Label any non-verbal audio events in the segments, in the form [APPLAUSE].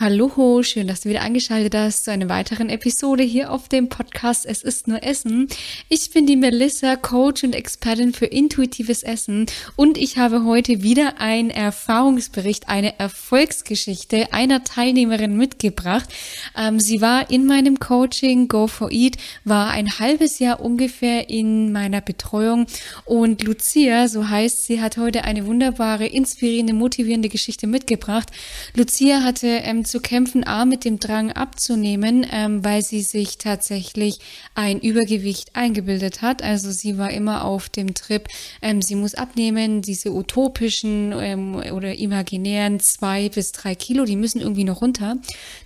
Hallo, schön, dass du wieder eingeschaltet hast zu einer weiteren Episode hier auf dem Podcast Es ist nur Essen. Ich bin die Melissa, Coach und Expertin für intuitives Essen und ich habe heute wieder einen Erfahrungsbericht, eine Erfolgsgeschichte einer Teilnehmerin mitgebracht. Ähm, sie war in meinem Coaching Go for Eat, war ein halbes Jahr ungefähr in meiner Betreuung und Lucia, so heißt sie, hat heute eine wunderbare, inspirierende, motivierende Geschichte mitgebracht. Lucia hatte ähm, zu kämpfen, A, mit dem Drang abzunehmen, ähm, weil sie sich tatsächlich ein Übergewicht eingebildet hat. Also sie war immer auf dem Trip, ähm, sie muss abnehmen, diese utopischen ähm, oder imaginären zwei bis drei Kilo, die müssen irgendwie noch runter.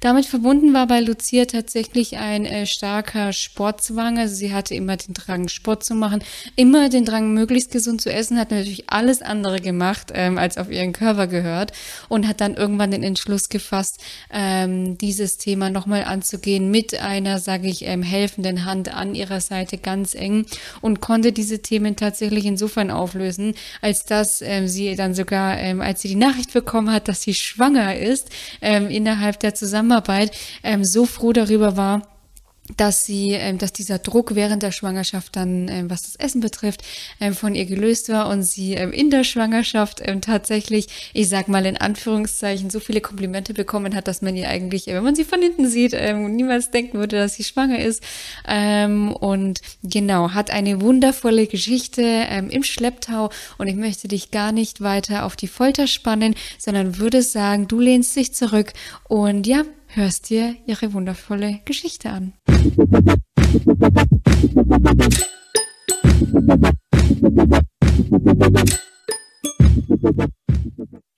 Damit verbunden war bei Lucia tatsächlich ein äh, starker Sportzwang. Also sie hatte immer den Drang, Sport zu machen, immer den Drang, möglichst gesund zu essen, hat natürlich alles andere gemacht, ähm, als auf ihren Körper gehört und hat dann irgendwann den Entschluss gefasst, ähm, dieses Thema nochmal anzugehen mit einer, sage ich, ähm, helfenden Hand an ihrer Seite ganz eng und konnte diese Themen tatsächlich insofern auflösen, als dass ähm, sie dann sogar, ähm, als sie die Nachricht bekommen hat, dass sie schwanger ist, ähm, innerhalb der Zusammenarbeit, ähm, so froh darüber war, dass sie, ähm, dass dieser Druck während der Schwangerschaft dann, ähm, was das Essen betrifft, ähm, von ihr gelöst war und sie in der Schwangerschaft tatsächlich, ich sag mal in Anführungszeichen, so viele Komplimente bekommen hat, dass man ihr eigentlich, wenn man sie von hinten sieht, niemals denken würde, dass sie schwanger ist. Und genau, hat eine wundervolle Geschichte im Schlepptau und ich möchte dich gar nicht weiter auf die Folter spannen, sondern würde sagen, du lehnst dich zurück und ja, hörst dir ihre wundervolle Geschichte an.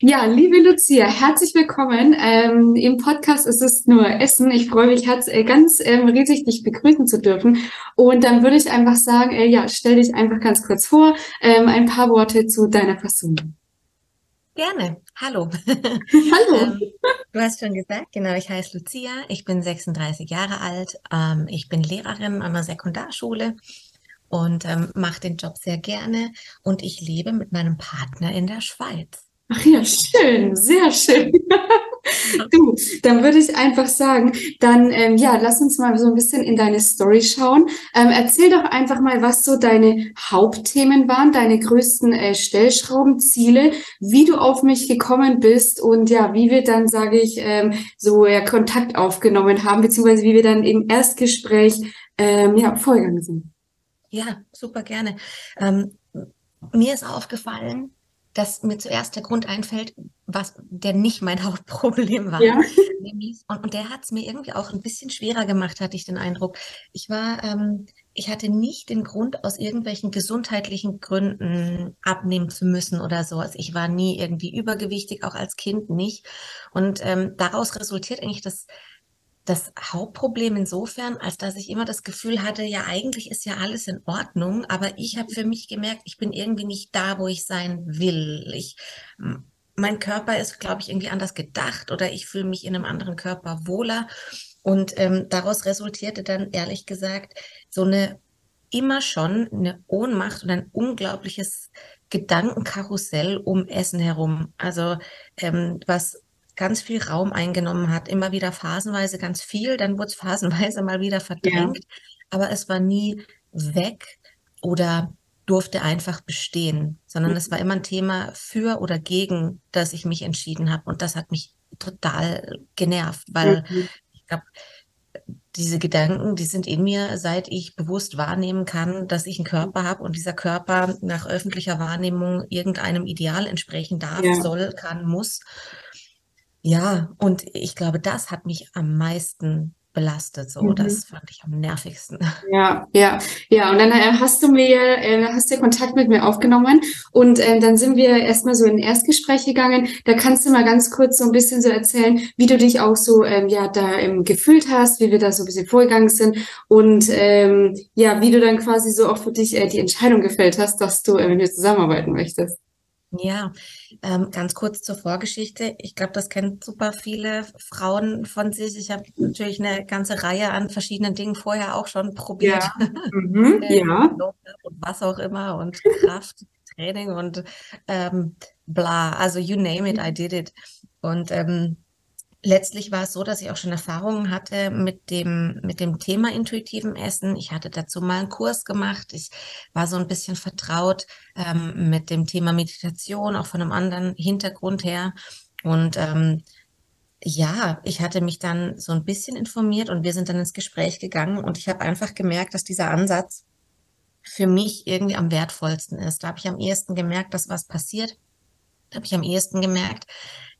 Ja, liebe Lucia, herzlich willkommen. Ähm, Im Podcast ist es nur Essen. Ich freue mich herz, äh, ganz ähm, riesig, dich begrüßen zu dürfen. Und dann würde ich einfach sagen, äh, ja, stell dich einfach ganz kurz vor, ähm, ein paar Worte zu deiner Person. Gerne. Hallo. [LAUGHS] Hallo. ähm, du hast schon gesagt, genau, ich heiße Lucia, ich bin 36 Jahre alt, ähm, ich bin Lehrerin an einer Sekundarschule und ähm, mache den Job sehr gerne und ich lebe mit meinem Partner in der Schweiz. Ach ja, schön, sehr schön. Du, dann würde ich einfach sagen, dann ähm, ja, lass uns mal so ein bisschen in deine Story schauen. Ähm, erzähl doch einfach mal, was so deine Hauptthemen waren, deine größten äh, Stellschraubenziele, wie du auf mich gekommen bist und ja, wie wir dann, sage ich, ähm, so ja, Kontakt aufgenommen haben, beziehungsweise wie wir dann im Erstgespräch ähm, ja, vorgegangen sind. Ja, super gerne. Ähm, mir ist aufgefallen, dass mir zuerst der Grund einfällt, was der nicht mein [LAUGHS] Hauptproblem war. Ja. Und, und der hat es mir irgendwie auch ein bisschen schwerer gemacht, hatte ich den Eindruck. Ich war, ähm, ich hatte nicht den Grund, aus irgendwelchen gesundheitlichen Gründen abnehmen zu müssen oder so. Also ich war nie irgendwie übergewichtig, auch als Kind nicht. Und ähm, daraus resultiert eigentlich das das Hauptproblem insofern, als dass ich immer das Gefühl hatte, ja, eigentlich ist ja alles in Ordnung, aber ich habe für mich gemerkt, ich bin irgendwie nicht da, wo ich sein will. Ich, mein Körper ist, glaube ich, irgendwie anders gedacht oder ich fühle mich in einem anderen Körper wohler. Und ähm, daraus resultierte dann, ehrlich gesagt, so eine immer schon eine Ohnmacht und ein unglaubliches Gedankenkarussell um Essen herum. Also ähm, was ganz viel Raum eingenommen hat, immer wieder phasenweise ganz viel, dann wurde es [LAUGHS] phasenweise mal wieder verdrängt, ja. aber es war nie weg oder durfte einfach bestehen, sondern mhm. es war immer ein Thema für oder gegen, das ich mich entschieden habe und das hat mich total genervt, weil mhm. ich glaube, diese Gedanken, die sind in mir, seit ich bewusst wahrnehmen kann, dass ich einen Körper habe und dieser Körper nach öffentlicher Wahrnehmung irgendeinem Ideal entsprechen darf, ja. soll, kann, muss. Ja, und ich glaube, das hat mich am meisten belastet. So, mhm. das fand ich am nervigsten. [LAUGHS] Ja, ja, ja. Und dann äh, hast du mir, äh, hast du Kontakt mit mir aufgenommen und äh, dann sind wir erstmal so in ein Erstgespräch gegangen. Da kannst du mal ganz kurz so ein bisschen so erzählen, wie du dich auch so ähm, ja da ähm, gefühlt hast, wie wir da so ein bisschen vorgegangen sind und ähm, ja, wie du dann quasi so auch für dich äh, die Entscheidung gefällt hast, dass du äh, mit mir zusammenarbeiten möchtest. Ja, ähm, ganz kurz zur Vorgeschichte. Ich glaube, das kennen super viele Frauen von sich. Ich habe natürlich eine ganze Reihe an verschiedenen Dingen vorher auch schon probiert. Ja, [LAUGHS] mhm, ja. Und was auch immer und Krafttraining und ähm, bla. Also you name it, I did it. Und ähm, letztlich war es so, dass ich auch schon Erfahrungen hatte mit dem, mit dem Thema intuitiven Essen. Ich hatte dazu mal einen Kurs gemacht. Ich war so ein bisschen vertraut ähm, mit dem Thema Meditation, auch von einem anderen Hintergrund her. Und ähm, ja, ich hatte mich dann so ein bisschen informiert und wir sind dann ins Gespräch gegangen und ich habe einfach gemerkt, dass dieser Ansatz für mich irgendwie am wertvollsten ist. Da habe ich am ehesten gemerkt, dass was passiert. Da habe ich am ehesten gemerkt,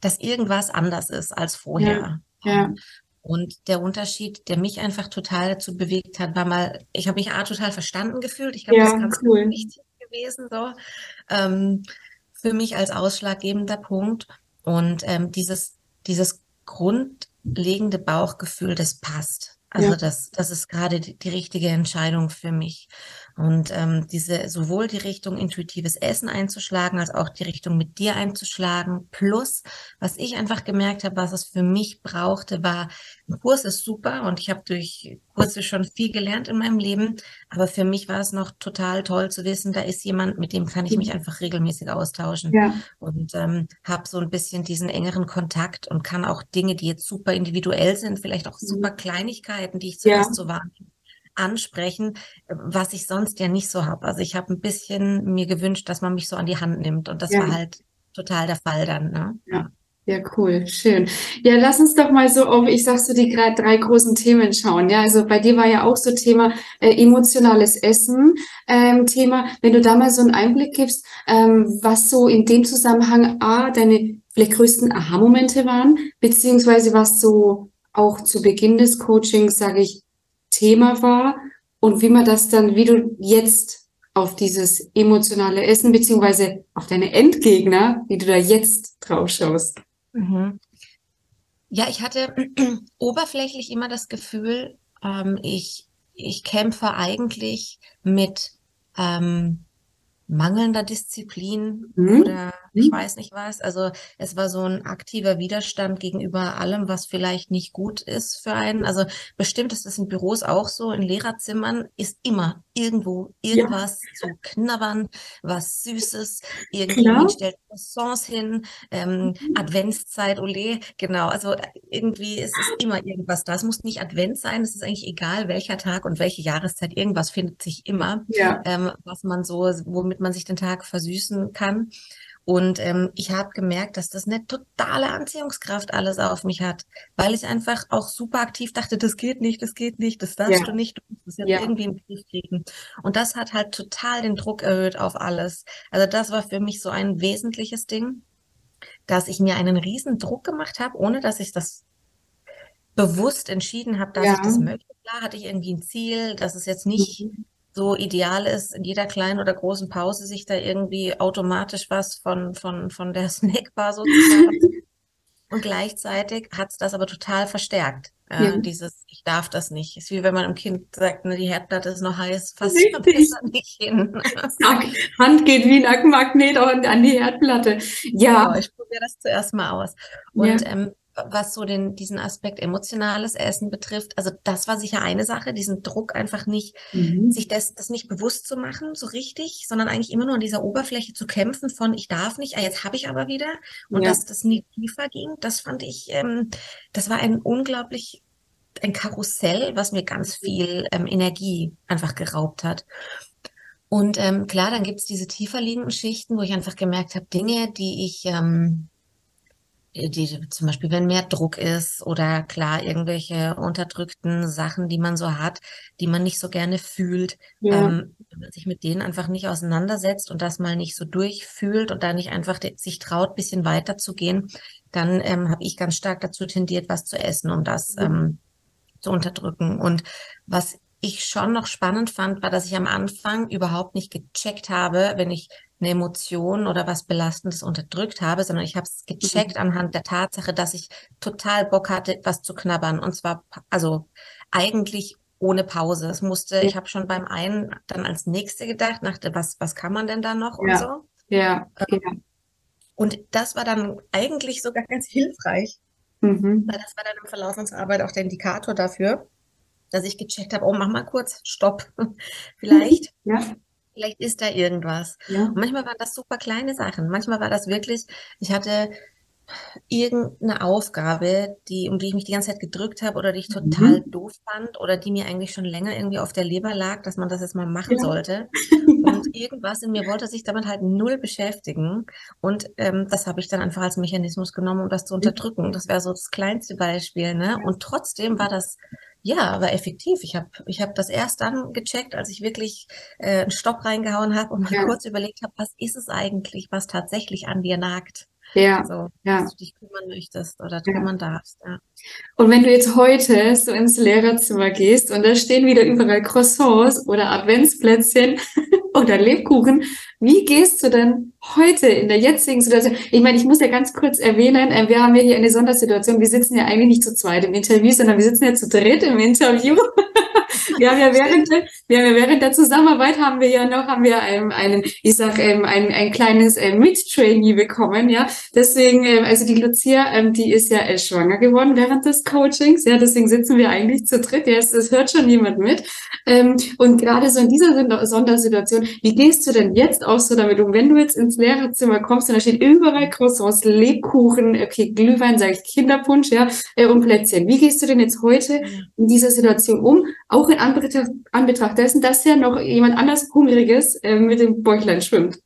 dass irgendwas anders ist als vorher. Ja, ja. Und der Unterschied, der mich einfach total dazu bewegt hat, war mal, ich habe mich A total verstanden gefühlt. Ich glaube, ja, das ist ganz cool. wichtig gewesen, so. Ähm, für mich als ausschlaggebender Punkt. Und ähm, dieses, dieses grundlegende Bauchgefühl, das passt. Also ja. das, das ist gerade die, die richtige Entscheidung für mich. Und ähm, diese sowohl die Richtung intuitives Essen einzuschlagen, als auch die Richtung mit dir einzuschlagen. Plus, was ich einfach gemerkt habe, was es für mich brauchte, war, ein Kurs ist super und ich habe durch Kurse schon viel gelernt in meinem Leben. Aber für mich war es noch total toll zu wissen, da ist jemand, mit dem kann ich mich einfach regelmäßig austauschen. Ja. Und ähm, habe so ein bisschen diesen engeren Kontakt und kann auch Dinge, die jetzt super individuell sind, vielleicht auch mhm. super Kleinigkeiten, die ich zuerst ja. so wahrnehme ansprechen, was ich sonst ja nicht so habe. Also ich habe ein bisschen mir gewünscht, dass man mich so an die Hand nimmt und das ja. war halt total der Fall dann. Ne? Ja. Ja, cool, schön. Ja, lass uns doch mal so auf, ich sag so die drei großen Themen schauen. Ja, also bei dir war ja auch so Thema äh, emotionales Essen ähm, Thema. Wenn du da mal so einen Einblick gibst, ähm, was so in dem Zusammenhang A, deine vielleicht größten Aha-Momente waren, beziehungsweise was so auch zu Beginn des Coachings, sage ich, Thema war und wie man das dann, wie du jetzt auf dieses emotionale Essen beziehungsweise auf deine Endgegner, wie du da jetzt drauf schaust. Mhm. Ja, ich hatte [CLEARS THROAT] oberflächlich immer das Gefühl, ähm, ich, ich kämpfe eigentlich mit ähm, mangelnder Disziplin mhm. oder ich mhm. weiß nicht was. Also es war so ein aktiver Widerstand gegenüber allem, was vielleicht nicht gut ist für einen. Also bestimmt ist das in Büros auch so. In Lehrerzimmern ist immer irgendwo irgendwas ja. zu knabbern, was Süßes. Irgendwie stellt Croissants hin, ähm, mhm. Adventszeit, ole, genau. Also irgendwie ist es immer irgendwas da. Es muss nicht Advent sein. Es ist eigentlich egal, welcher Tag und welche Jahreszeit. Irgendwas findet sich immer, ja. ähm, was man so, womit man sich den Tag versüßen kann. Und ähm, ich habe gemerkt, dass das eine totale Anziehungskraft alles auf mich hat, weil ich einfach auch super aktiv dachte, das geht nicht, das geht nicht, das darfst ja. du nicht, du musst es jetzt ja. irgendwie im Griff kriegen. Und das hat halt total den Druck erhöht auf alles. Also das war für mich so ein wesentliches Ding, dass ich mir einen riesen Druck gemacht habe, ohne dass ich das bewusst entschieden habe, dass ja. ich das möchte. Klar hatte ich irgendwie ein Ziel, dass es jetzt nicht mhm so ideal ist, in jeder kleinen oder großen Pause sich da irgendwie automatisch was von, von, von der [LAUGHS] Snackbar sozusagen. [LAUGHS] Und gleichzeitig hat es das aber total verstärkt. Äh, ja. Dieses, ich darf das nicht. Ist wie wenn man einem Kind sagt, ne, die Herdplatte ist noch heiß, fass besser nicht hin. [LAUGHS] Hand geht wie ein Magnet an die Herdplatte. Ja. Genau, ich probiere das zuerst mal aus. Und ja. ähm, was so den, diesen Aspekt emotionales Essen betrifft, also das war sicher eine Sache, diesen Druck einfach nicht, mhm. sich das, das nicht bewusst zu machen, so richtig, sondern eigentlich immer nur an dieser Oberfläche zu kämpfen von ich darf nicht, ah, jetzt habe ich aber wieder und ja. dass das nie tiefer ging, das fand ich, ähm, das war ein unglaublich, ein Karussell, was mir ganz viel ähm, Energie einfach geraubt hat. Und ähm, klar, dann gibt's diese tiefer liegenden Schichten, wo ich einfach gemerkt habe, Dinge, die ich ähm, die, zum Beispiel, wenn mehr Druck ist oder klar irgendwelche unterdrückten Sachen, die man so hat, die man nicht so gerne fühlt, ja. ähm, wenn man sich mit denen einfach nicht auseinandersetzt und das mal nicht so durchfühlt und da nicht einfach sich traut, bisschen weiter zu gehen, dann ähm, habe ich ganz stark dazu tendiert, was zu essen, um das ähm, zu unterdrücken. Und was ich schon noch spannend fand, war, dass ich am Anfang überhaupt nicht gecheckt habe, wenn ich eine Emotion oder was Belastendes unterdrückt habe, sondern ich habe es gecheckt mhm. anhand der Tatsache, dass ich total Bock hatte, was zu knabbern. Und zwar, also eigentlich ohne Pause. Es musste, ich habe schon beim einen dann als nächste gedacht, dachte, was, was kann man denn da noch ja. und so. Ja. Ähm, ja. Und das war dann eigentlich sogar ganz hilfreich. Mhm. Weil das war dann im Verlauf unserer Arbeit auch der Indikator dafür, dass ich gecheckt habe, oh, mach mal kurz, stopp. [LAUGHS] Vielleicht. [LAUGHS] Ja. Vielleicht ist da irgendwas. Ja. Und manchmal waren das super kleine Sachen. Manchmal war das wirklich, ich hatte irgendeine Aufgabe, die, um die ich mich die ganze Zeit gedrückt habe oder die ich total mhm. doof fand oder die mir eigentlich schon länger irgendwie auf der Leber lag, dass man das jetzt mal machen ja. sollte. [LAUGHS] Und irgendwas in mir wollte sich damit halt null beschäftigen. Und ähm, das habe ich dann einfach als Mechanismus genommen, um das zu unterdrücken. Das wäre so das kleinste Beispiel. Ne? Und trotzdem war das ja, war effektiv. Ich habe ich hab das erst dann gecheckt, als ich wirklich äh, einen Stopp reingehauen habe und mal ja. kurz überlegt habe, was ist es eigentlich, was tatsächlich an dir nagt. Ja, so, ja. dass du dich kümmern möchtest oder kümmern ja. darfst. Ja. Und wenn du jetzt heute so ins Lehrerzimmer gehst und da stehen wieder überall Croissants oder Adventsplätzchen [LAUGHS] oder Lebkuchen, wie gehst du denn heute in der jetzigen Situation? Ich meine, ich muss ja ganz kurz erwähnen, äh, wir haben ja hier eine Sondersituation. Wir sitzen ja eigentlich nicht zu zweit im Interview, sondern wir sitzen ja zu dritt im Interview. [LAUGHS] wir haben ja während, wir haben ja während der Zusammenarbeit haben wir ja noch, haben wir einen, einen ich sag, ähm, ein, ein kleines äh, Mit-Trainee bekommen, ja. Deswegen, ähm, also die Lucia, ähm, die ist ja äh, schwanger geworden während des Coachings, ja. Deswegen sitzen wir eigentlich zu dritt. Ja, es, es hört schon niemand mit. Ähm, und gerade so in dieser Sondersituation, wie gehst du denn jetzt auch so damit um, wenn du jetzt ins Lehrerzimmer kommst und da steht überall Croissants, Lebkuchen, okay, Glühwein, sage ich Kinderpunsch, ja, äh, und Plätzchen. Wie gehst du denn jetzt heute in dieser Situation um? Auch in Anbetracht, Anbetracht dessen, dass ja noch jemand anders Hungriges äh, mit dem Bäuchlein schwimmt.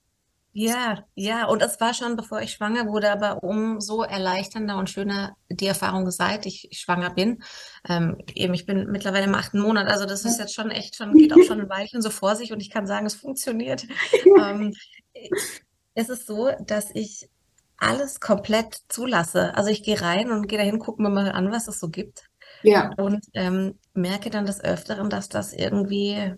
Ja, ja, und es war schon, bevor ich schwanger wurde, aber umso erleichternder und schöner die Erfahrung seit ich schwanger bin. Ähm, eben, ich bin mittlerweile im achten Monat, also das ist jetzt schon echt schon, geht auch schon ein Weilchen so vor sich und ich kann sagen, es funktioniert. [LAUGHS] ähm, es ist so, dass ich alles komplett zulasse. Also ich gehe rein und gehe dahin, gucke mir mal an, was es so gibt. Ja. Und ähm, merke dann des Öfteren, dass das irgendwie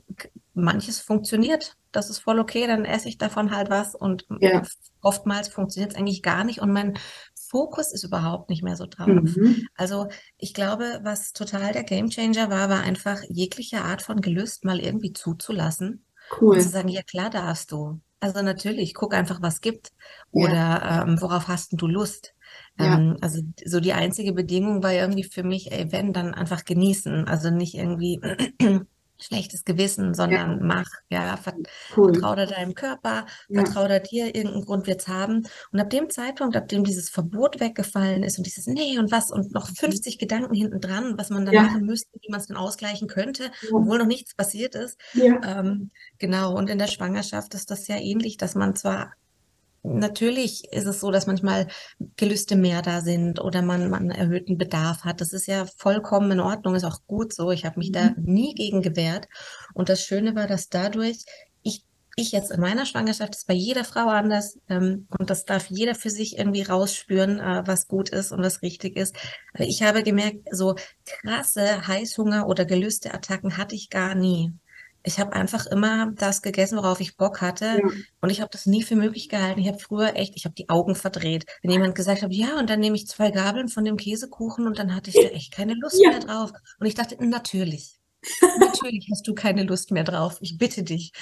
manches funktioniert. Das ist voll okay, dann esse ich davon halt was und ja. oftmals funktioniert es eigentlich gar nicht und mein Fokus ist überhaupt nicht mehr so drauf. Mhm. Also ich glaube, was total der Gamechanger war, war einfach jegliche Art von Gelüst mal irgendwie zuzulassen. Cool. Und zu sagen, ja klar darfst du. Also natürlich, guck einfach, was gibt. Oder ja. ähm, worauf hast du Lust? Ja. Ähm, also so die einzige Bedingung war irgendwie für mich, ey, wenn, dann einfach genießen. Also nicht irgendwie [CLEARS THROAT] schlechtes Gewissen, sondern ja. mach, ja, cool. vertrau da deinem Körper, ja. vertrau da dir, irgendeinen Grund wird's haben. Und ab dem Zeitpunkt, ab dem dieses Verbot weggefallen ist und dieses Nee und was und noch 50 mhm. Gedanken hinten dran, was man dann ja. machen müsste, wie man es dann ausgleichen könnte, obwohl noch nichts passiert ist. Ähm, genau, und in der Schwangerschaft ist das ja ähnlich, dass man zwar Natürlich ist es so, dass manchmal Gelüste mehr da sind oder man, man erhöhten Bedarf hat. Das ist ja vollkommen in Ordnung, ist auch gut so. Ich habe mich mhm. da nie gegen gewehrt. Und das Schöne war, dass dadurch ich, ich jetzt in meiner Schwangerschaft, das ist bei jeder Frau anders ähm, und das darf jeder für sich irgendwie rausspüren, äh, was gut ist und was richtig ist. Ich habe gemerkt, so krasse Heißhunger oder Gelüsteattacken hatte ich gar nie ich habe einfach immer das gegessen, worauf ich Bock hatte. Ja. Und ich habe das nie für möglich gehalten. Ich habe früher echt, ich habe die Augen verdreht. Wenn jemand gesagt hat, ja, und dann nehme ich zwei Gabeln von dem Käsekuchen und dann hatte ich da echt keine Lust ja. mehr drauf. Und ich dachte, natürlich. Natürlich hast du keine Lust mehr drauf. Ich bitte dich.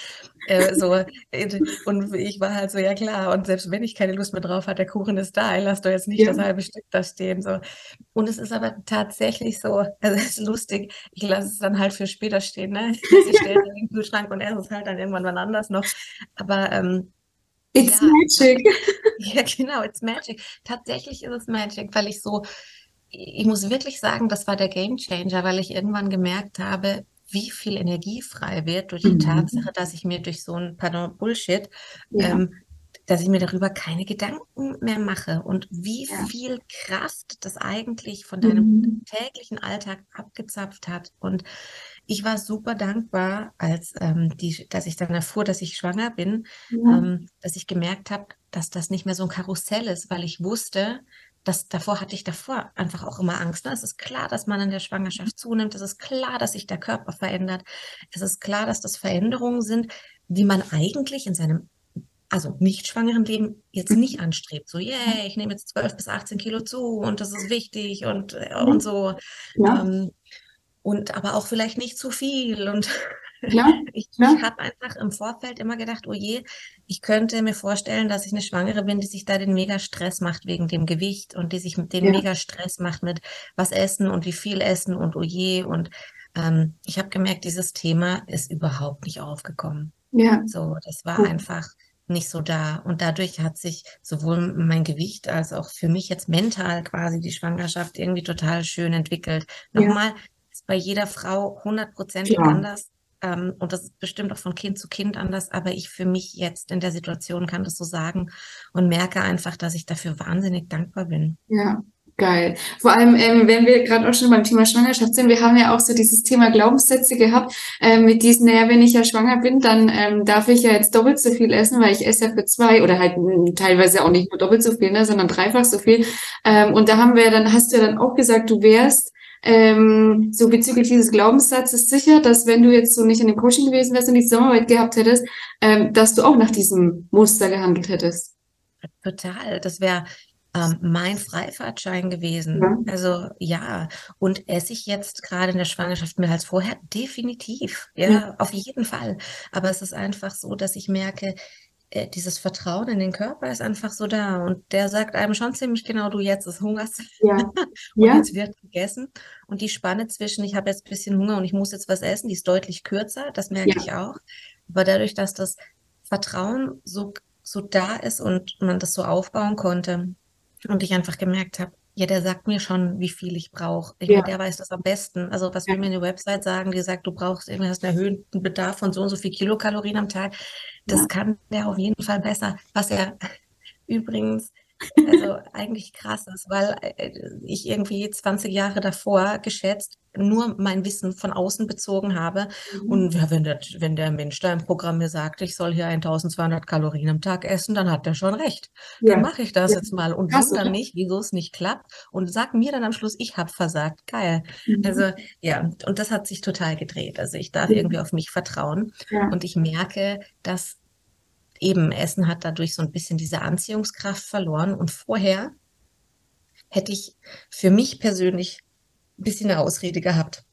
Äh, so, äh, und ich war halt so, ja klar. Und selbst wenn ich keine Lust mehr drauf hatte, der Kuchen ist da. Ich lass doch jetzt nicht ja. das halbe Stück da stehen. So. Und es ist aber tatsächlich so, also [LAUGHS] es ist lustig. Ich lasse es dann halt für später stehen. Ne? Ich stelle es in den Kühlschrank und esse es halt dann irgendwann wann anders noch. Aber ähm, It's ja, magic. [LAUGHS] Ja, genau, it's magic. Tatsächlich ist es magic, weil ich so ich muss wirklich sagen, das war der Game Changer, weil ich irgendwann gemerkt habe, wie viel Energie frei wird durch die mhm. Tatsache, dass ich mir durch so ein, pardon, Bullshit, ja. ähm, dass ich mir darüber keine Gedanken mehr mache und wie ja. viel Kraft das eigentlich von deinem mhm. täglichen Alltag abgezapft hat. Und ich war super dankbar, als ähm, die, dass ich dann erfuhr, dass ich schwanger bin, ja. ähm, dass ich gemerkt habe, dass das nicht mehr so ein Karussell ist, weil ich wusste, das, davor hatte ich davor einfach auch immer Angst. Ne? Es ist klar, dass man in der Schwangerschaft zunimmt. Es ist klar, dass sich der Körper verändert. Es ist klar, dass das Veränderungen sind, die man eigentlich in seinem also nicht schwangeren Leben jetzt nicht anstrebt. So, yeah, ich nehme jetzt 12 bis 18 Kilo zu und das ist wichtig und, äh, und so. Ja. Ähm, und aber auch vielleicht nicht zu viel und ja, ich, ja. ich habe einfach im Vorfeld immer gedacht, oh je, ich könnte mir vorstellen, dass ich eine Schwangere bin, die sich da den mega Stress macht wegen dem Gewicht und die sich mit dem ja. mega Stress macht mit was essen und wie viel essen und oh je. Und ähm, ich habe gemerkt, dieses Thema ist überhaupt nicht aufgekommen. Ja. So, das war cool. einfach nicht so da. Und dadurch hat sich sowohl mein Gewicht als auch für mich jetzt mental quasi die Schwangerschaft irgendwie total schön entwickelt. Nochmal, ja. ist bei jeder Frau hundertprozentig anders. Ähm, und das ist bestimmt auch von Kind zu Kind anders, aber ich für mich jetzt in der Situation kann das so sagen und merke einfach, dass ich dafür wahnsinnig dankbar bin. Ja, Geil. Vor allem, ähm, wenn wir gerade auch schon beim Thema Schwangerschaft sind, wir haben ja auch so dieses Thema Glaubenssätze gehabt, ähm, mit diesen, naja, wenn ich ja schwanger bin, dann ähm, darf ich ja jetzt doppelt so viel essen, weil ich esse ja für zwei oder halt mh, teilweise auch nicht nur doppelt so viel, ne, sondern dreifach so viel. Ähm, und da haben wir dann, hast du ja dann auch gesagt, du wärst ähm, so bezüglich dieses Glaubenssatzes sicher, dass wenn du jetzt so nicht in dem Coaching gewesen wärst und die Sommerarbeit gehabt hättest, ähm, dass du auch nach diesem Muster gehandelt hättest. Total. Das wäre ähm, mein Freifahrtschein gewesen. Ja. Also ja, und esse ich jetzt gerade in der Schwangerschaft mehr als vorher? Definitiv, ja, ja, auf jeden Fall. Aber es ist einfach so, dass ich merke, dieses Vertrauen in den Körper ist einfach so da und der sagt einem schon ziemlich genau, du jetzt ist Hungers ja. [LAUGHS] und ja. jetzt wird gegessen und die Spanne zwischen, ich habe jetzt ein bisschen Hunger und ich muss jetzt was essen, die ist deutlich kürzer, das merke ja. ich auch. Aber dadurch, dass das Vertrauen so, so da ist und man das so aufbauen konnte, und ich einfach gemerkt habe, ja, der sagt mir schon, wie viel ich brauche. Ja. Der weiß das am besten. Also was ja. wir mir in der Website sagen, die sagt, du brauchst irgendwie hast einen erhöhten Bedarf von so und so viel Kilokalorien am Tag. Das ja. kann der auf jeden Fall besser. Was er übrigens also eigentlich krass ist, weil äh, ich irgendwie 20 Jahre davor geschätzt nur mein Wissen von außen bezogen habe. Mhm. Und ja, wenn, der, wenn der Mensch da im Programm mir sagt, ich soll hier 1200 Kalorien am Tag essen, dann hat er schon recht. Ja. Dann mache ich das ja. jetzt mal und wundere nicht, wieso es nicht klappt und sag mir dann am Schluss, ich habe versagt. Geil. Mhm. Also ja, und das hat sich total gedreht. Also ich darf irgendwie auf mich vertrauen und ich merke, dass eben Essen hat dadurch so ein bisschen diese Anziehungskraft verloren. Und vorher hätte ich für mich persönlich ein bisschen eine Ausrede gehabt,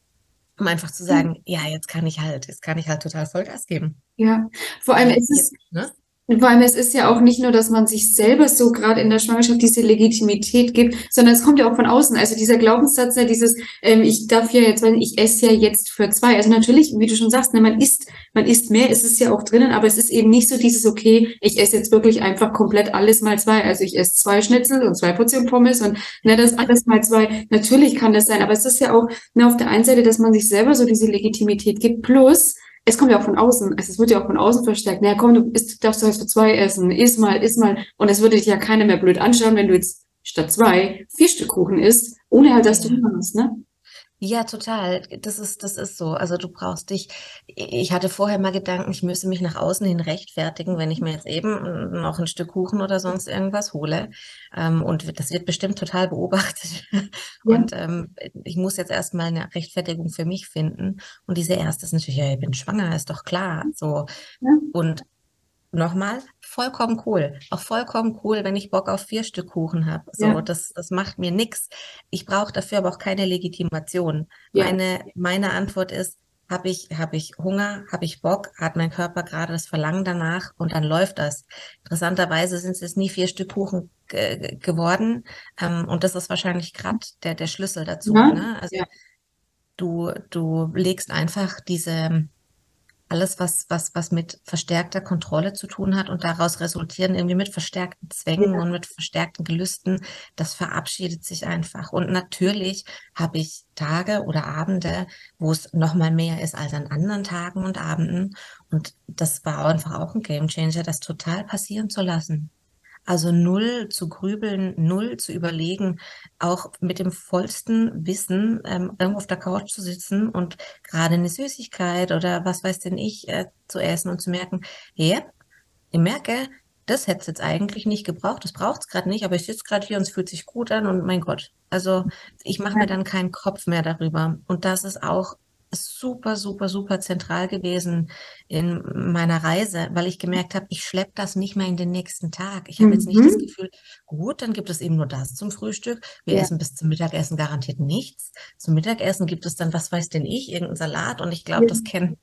um einfach zu sagen, mhm. ja, jetzt kann ich halt, jetzt kann ich halt total Vollgas geben. Ja, vor allem ist es, ne? Vor allem, es ist ja auch nicht nur, dass man sich selber so gerade in der Schwangerschaft diese Legitimität gibt, sondern es kommt ja auch von außen. Also dieser Glaubenssatz, ja, dieses, ähm, ich darf ja jetzt, ich esse ja jetzt für zwei. Also natürlich, wie du schon sagst, ne, man isst, man isst mehr, ist es ja auch drinnen, aber es ist eben nicht so dieses, okay, ich esse jetzt wirklich einfach komplett alles mal zwei. Also ich esse zwei Schnitzel und zwei Portionen Pommes und ne, das alles mal zwei. Natürlich kann das sein, aber es ist ja auch ne, auf der einen Seite, dass man sich selber so diese Legitimität gibt, plus es kommt ja auch von außen, also es wird ja auch von außen verstärkt. Naja, komm, du isst, darfst du heute für zwei essen, iss mal, iss mal. Und es würde dich ja keiner mehr blöd anschauen, wenn du jetzt statt zwei vier Stück Kuchen isst, ohne halt, dass du Hunger hast, ne? Ja, total. Das ist, das ist so. Also du brauchst dich. Ich hatte vorher mal Gedanken, ich müsse mich nach außen hin rechtfertigen, wenn ich mir jetzt eben noch ein Stück Kuchen oder sonst irgendwas hole. Ähm, und das wird bestimmt total beobachtet. [LAUGHS] Ja. Und ähm, ich muss jetzt erstmal eine Rechtfertigung für mich finden. Und diese erste ist natürlich, ja, ich bin schwanger, ist doch klar. So. Ja. Und nochmal, vollkommen cool. Auch vollkommen cool, wenn ich Bock auf vier Stück Kuchen habe. So, ja. das, das macht mir nichts. Ich brauche dafür aber auch keine Legitimation. Ja. Meine, meine Antwort ist, habe ich, hab ich Hunger, habe ich Bock, hat mein Körper gerade das Verlangen danach und dann läuft das. Interessanterweise sind es nie vier Stück Kuchen geworden ähm, und das ist wahrscheinlich gerade der, der Schlüssel dazu. Ja. Ne? Also du, du legst einfach diese, alles, was, was, was mit verstärkter Kontrolle zu tun hat und daraus resultieren irgendwie mit verstärkten Zwängen ja. und mit verstärkten Gelüsten, das verabschiedet sich einfach. Und natürlich habe ich Tage oder Abende, wo es nochmal mehr ist als an anderen Tagen und Abenden. Und das war einfach auch ein Gamechanger, das total passieren zu lassen. Also null zu grübeln, null zu überlegen, auch mit dem vollsten Wissen ähm, irgendwo auf der Couch zu sitzen und gerade eine Süßigkeit oder was weiß denn ich äh, zu essen und zu merken, ja, ich merke, das hätte es jetzt eigentlich nicht gebraucht, das braucht es gerade nicht, aber ich sitze gerade hier und es fühlt sich gut an und mein Gott. Also ich mache mir dann keinen Kopf mehr darüber. Und das ist auch super, super, super zentral gewesen in meiner Reise, weil ich gemerkt habe, ich schleppe das nicht mehr in den nächsten Tag. Ich habe mhm. jetzt nicht das mhm. Gefühl, gut, dann gibt es eben nur das zum Frühstück. Wir ja. essen bis zum Mittagessen garantiert nichts. Zum Mittagessen gibt es dann, was weiß denn ich, irgendein Salat. Und ich glaube, ja. das kennen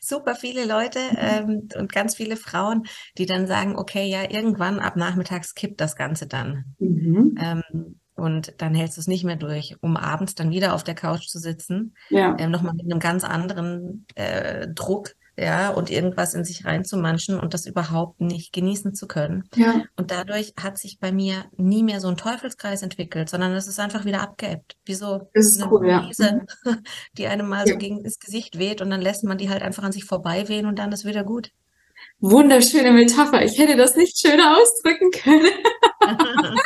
super viele Leute ähm, und ganz viele Frauen, die dann sagen, okay, ja, irgendwann ab nachmittags kippt das Ganze dann. Mhm. Ähm, und dann hältst du es nicht mehr durch, um abends dann wieder auf der Couch zu sitzen, ja. ähm, nochmal mit einem ganz anderen äh, Druck, ja, und irgendwas in sich reinzumanschen und das überhaupt nicht genießen zu können. Ja. Und dadurch hat sich bei mir nie mehr so ein Teufelskreis entwickelt, sondern es ist einfach wieder abgeebbt. Wie so eine cool, Brise, ja. [LAUGHS] die einem mal ja. so gegen das Gesicht weht und dann lässt man die halt einfach an sich vorbei wehen und dann ist wieder gut. Wunderschöne Metapher. Ich hätte das nicht schöner ausdrücken können. [LAUGHS]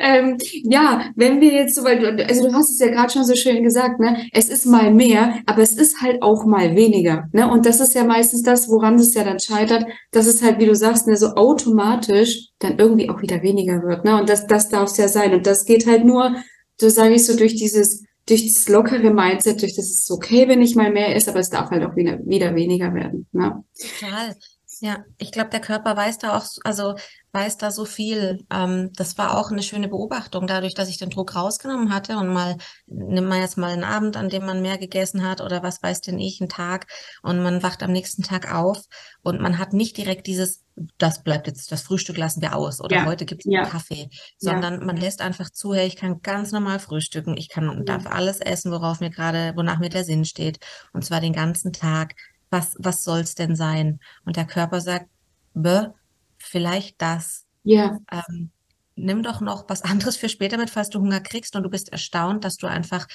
ähm, ja, wenn wir jetzt so, weil du, also du hast es ja gerade schon so schön gesagt, ne? Es ist mal mehr, aber es ist halt auch mal weniger, ne? Und das ist ja meistens das, woran es ja dann scheitert, dass es halt, wie du sagst, ne, so automatisch dann irgendwie auch wieder weniger wird, ne? Und das, das darf es ja sein. Und das geht halt nur, so sage ich so, durch dieses, durch das lockere Mindset, durch das es okay, wenn nicht mal mehr ist, aber es darf halt auch wieder, wieder weniger werden. Ne? Total. Ja, ich glaube, der Körper weiß da auch, also weiß da so viel. Ähm, das war auch eine schöne Beobachtung, dadurch, dass ich den Druck rausgenommen hatte und mal, nimmt man jetzt mal einen Abend, an dem man mehr gegessen hat oder was weiß denn ich, einen Tag und man wacht am nächsten Tag auf und man hat nicht direkt dieses, das bleibt jetzt, das Frühstück lassen wir aus oder ja. heute gibt es ja. einen Kaffee, sondern ja. man lässt einfach zu, hey, ich kann ganz normal frühstücken, ich kann und darf alles essen, worauf mir gerade, wonach mir der Sinn steht und zwar den ganzen Tag was, was soll's denn sein? Und der Körper sagt, Bäh, vielleicht das. Ja. Ähm, nimm doch noch was anderes für später mit, falls du Hunger kriegst und du bist erstaunt, dass du einfach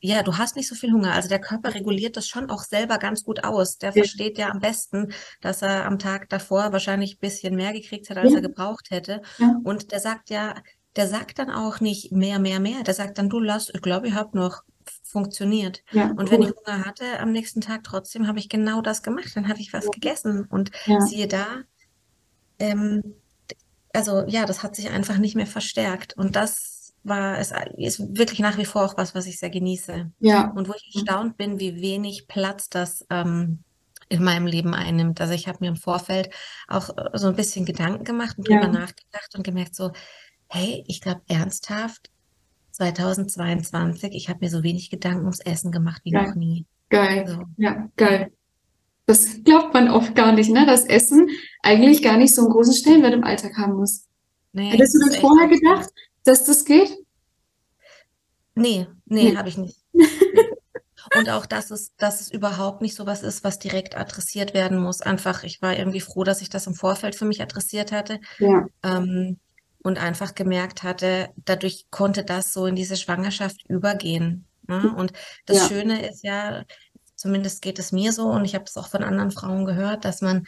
ja, du hast nicht so viel Hunger. Also der Körper reguliert das schon auch selber ganz gut aus. Der ja. versteht ja am besten, dass er am Tag davor wahrscheinlich ein bisschen mehr gekriegt hat, als ja. er gebraucht hätte. Ja. Und der sagt ja, der sagt dann auch nicht mehr, mehr, mehr. Der sagt dann, du lass, ich glaube, ich habe noch funktioniert. Ja, und cool. wenn ich Hunger hatte am nächsten Tag trotzdem, habe ich genau das gemacht. Dann habe ich was ja. gegessen und ja. siehe da, ähm, also ja, das hat sich einfach nicht mehr verstärkt. Und das war, es ist wirklich nach wie vor auch was, was ich sehr genieße. Ja. Und wo ich erstaunt bin, wie wenig Platz das ähm, in meinem Leben einnimmt. Also ich habe mir im Vorfeld auch äh, so ein bisschen Gedanken gemacht und drüber nachgedacht und gemerkt so, hey, ich glaube ernsthaft, 2022, ich habe mir so wenig Gedanken ums Essen gemacht wie geil. noch nie. Geil. So. Ja, geil. Das glaubt man oft gar nicht, ne? Dass Essen eigentlich gar nicht so einen großen Stellenwert im Alltag haben muss. Nee, Hättest du das vorher gedacht, dass das geht? Nee, nee, nee. habe ich nicht. [LAUGHS] Und auch, dass es, dass es überhaupt nicht so was ist, was direkt adressiert werden muss. Einfach, ich war irgendwie froh, dass ich das im Vorfeld für mich adressiert hatte. Ja. Ähm, und einfach gemerkt hatte, dadurch konnte das so in diese Schwangerschaft übergehen. Ne? Und das ja. Schöne ist ja, zumindest geht es mir so und ich habe es auch von anderen Frauen gehört, dass man,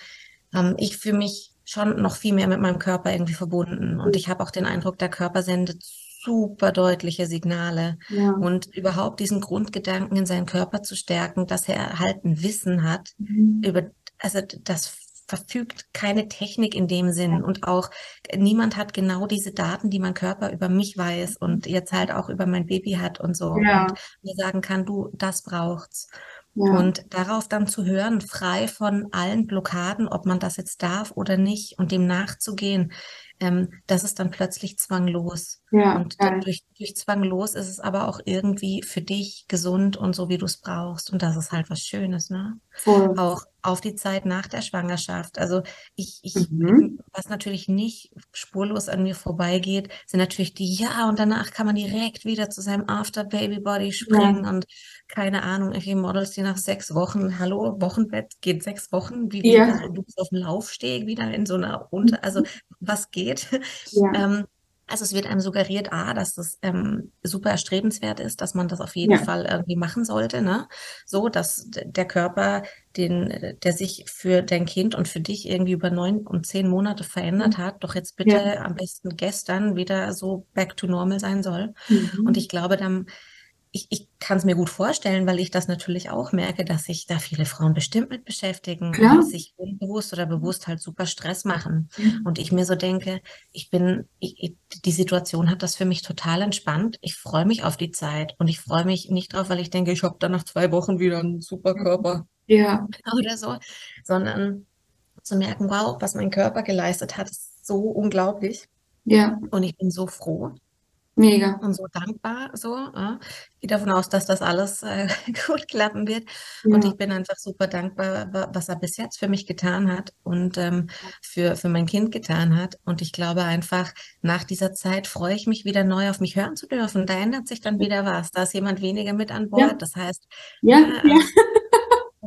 ähm, ich fühle mich schon noch viel mehr mit meinem Körper irgendwie verbunden und ich habe auch den Eindruck, der Körper sendet super deutliche Signale ja. und überhaupt diesen Grundgedanken in seinen Körper zu stärken, dass er halt ein Wissen hat mhm. über, also das verfügt keine Technik in dem Sinn und auch niemand hat genau diese Daten, die mein Körper über mich weiß und jetzt halt auch über mein Baby hat und so ja. und mir sagen kann, du, das braucht's. Ja. Und darauf dann zu hören, frei von allen Blockaden, ob man das jetzt darf oder nicht und dem nachzugehen, ähm, das ist dann plötzlich zwanglos. Ja, und ja. durch, durch zwanglos ist es aber auch irgendwie für dich gesund und so, wie du es brauchst. Und das ist halt was Schönes, ne? Cool. Auch auf die Zeit nach der Schwangerschaft. Also ich, ich mhm. was natürlich nicht spurlos an mir vorbeigeht, sind natürlich die, ja, und danach kann man direkt wieder zu seinem After-Baby-Body springen ja. und keine Ahnung, irgendwie Models, die nach sechs Wochen, hallo, Wochenbett geht sechs Wochen, wie, ja. also, du bist auf dem Laufsteg wieder in so einer Unter, also was geht? Ja. Ähm, also es wird einem suggeriert, A, dass das ähm, super erstrebenswert ist, dass man das auf jeden ja. Fall irgendwie machen sollte, ne? So, dass der Körper, den, der sich für dein Kind und für dich irgendwie über neun und zehn Monate verändert mhm. hat, doch jetzt bitte ja. am besten gestern wieder so back to normal sein soll. Mhm. Und ich glaube, dann ich, ich kann es mir gut vorstellen, weil ich das natürlich auch merke, dass sich da viele Frauen bestimmt mit beschäftigen Klar. und sich unbewusst oder bewusst halt super Stress machen. Mhm. Und ich mir so denke, ich bin, ich, die Situation hat das für mich total entspannt. Ich freue mich auf die Zeit und ich freue mich nicht drauf, weil ich denke, ich habe dann nach zwei Wochen wieder einen super Körper. Ja. Oder so, sondern zu merken, wow, was mein Körper geleistet hat, ist so unglaublich. Ja. Und ich bin so froh. Mega. Und so dankbar, so. Ja. Ich gehe davon aus, dass das alles äh, [LAUGHS] gut klappen wird. Ja. Und ich bin einfach super dankbar, was er bis jetzt für mich getan hat und ähm, für, für mein Kind getan hat. Und ich glaube einfach, nach dieser Zeit freue ich mich wieder neu auf mich hören zu dürfen. Da ändert sich dann wieder was. Da ist jemand weniger mit an Bord. Ja. Das heißt, ja. ja.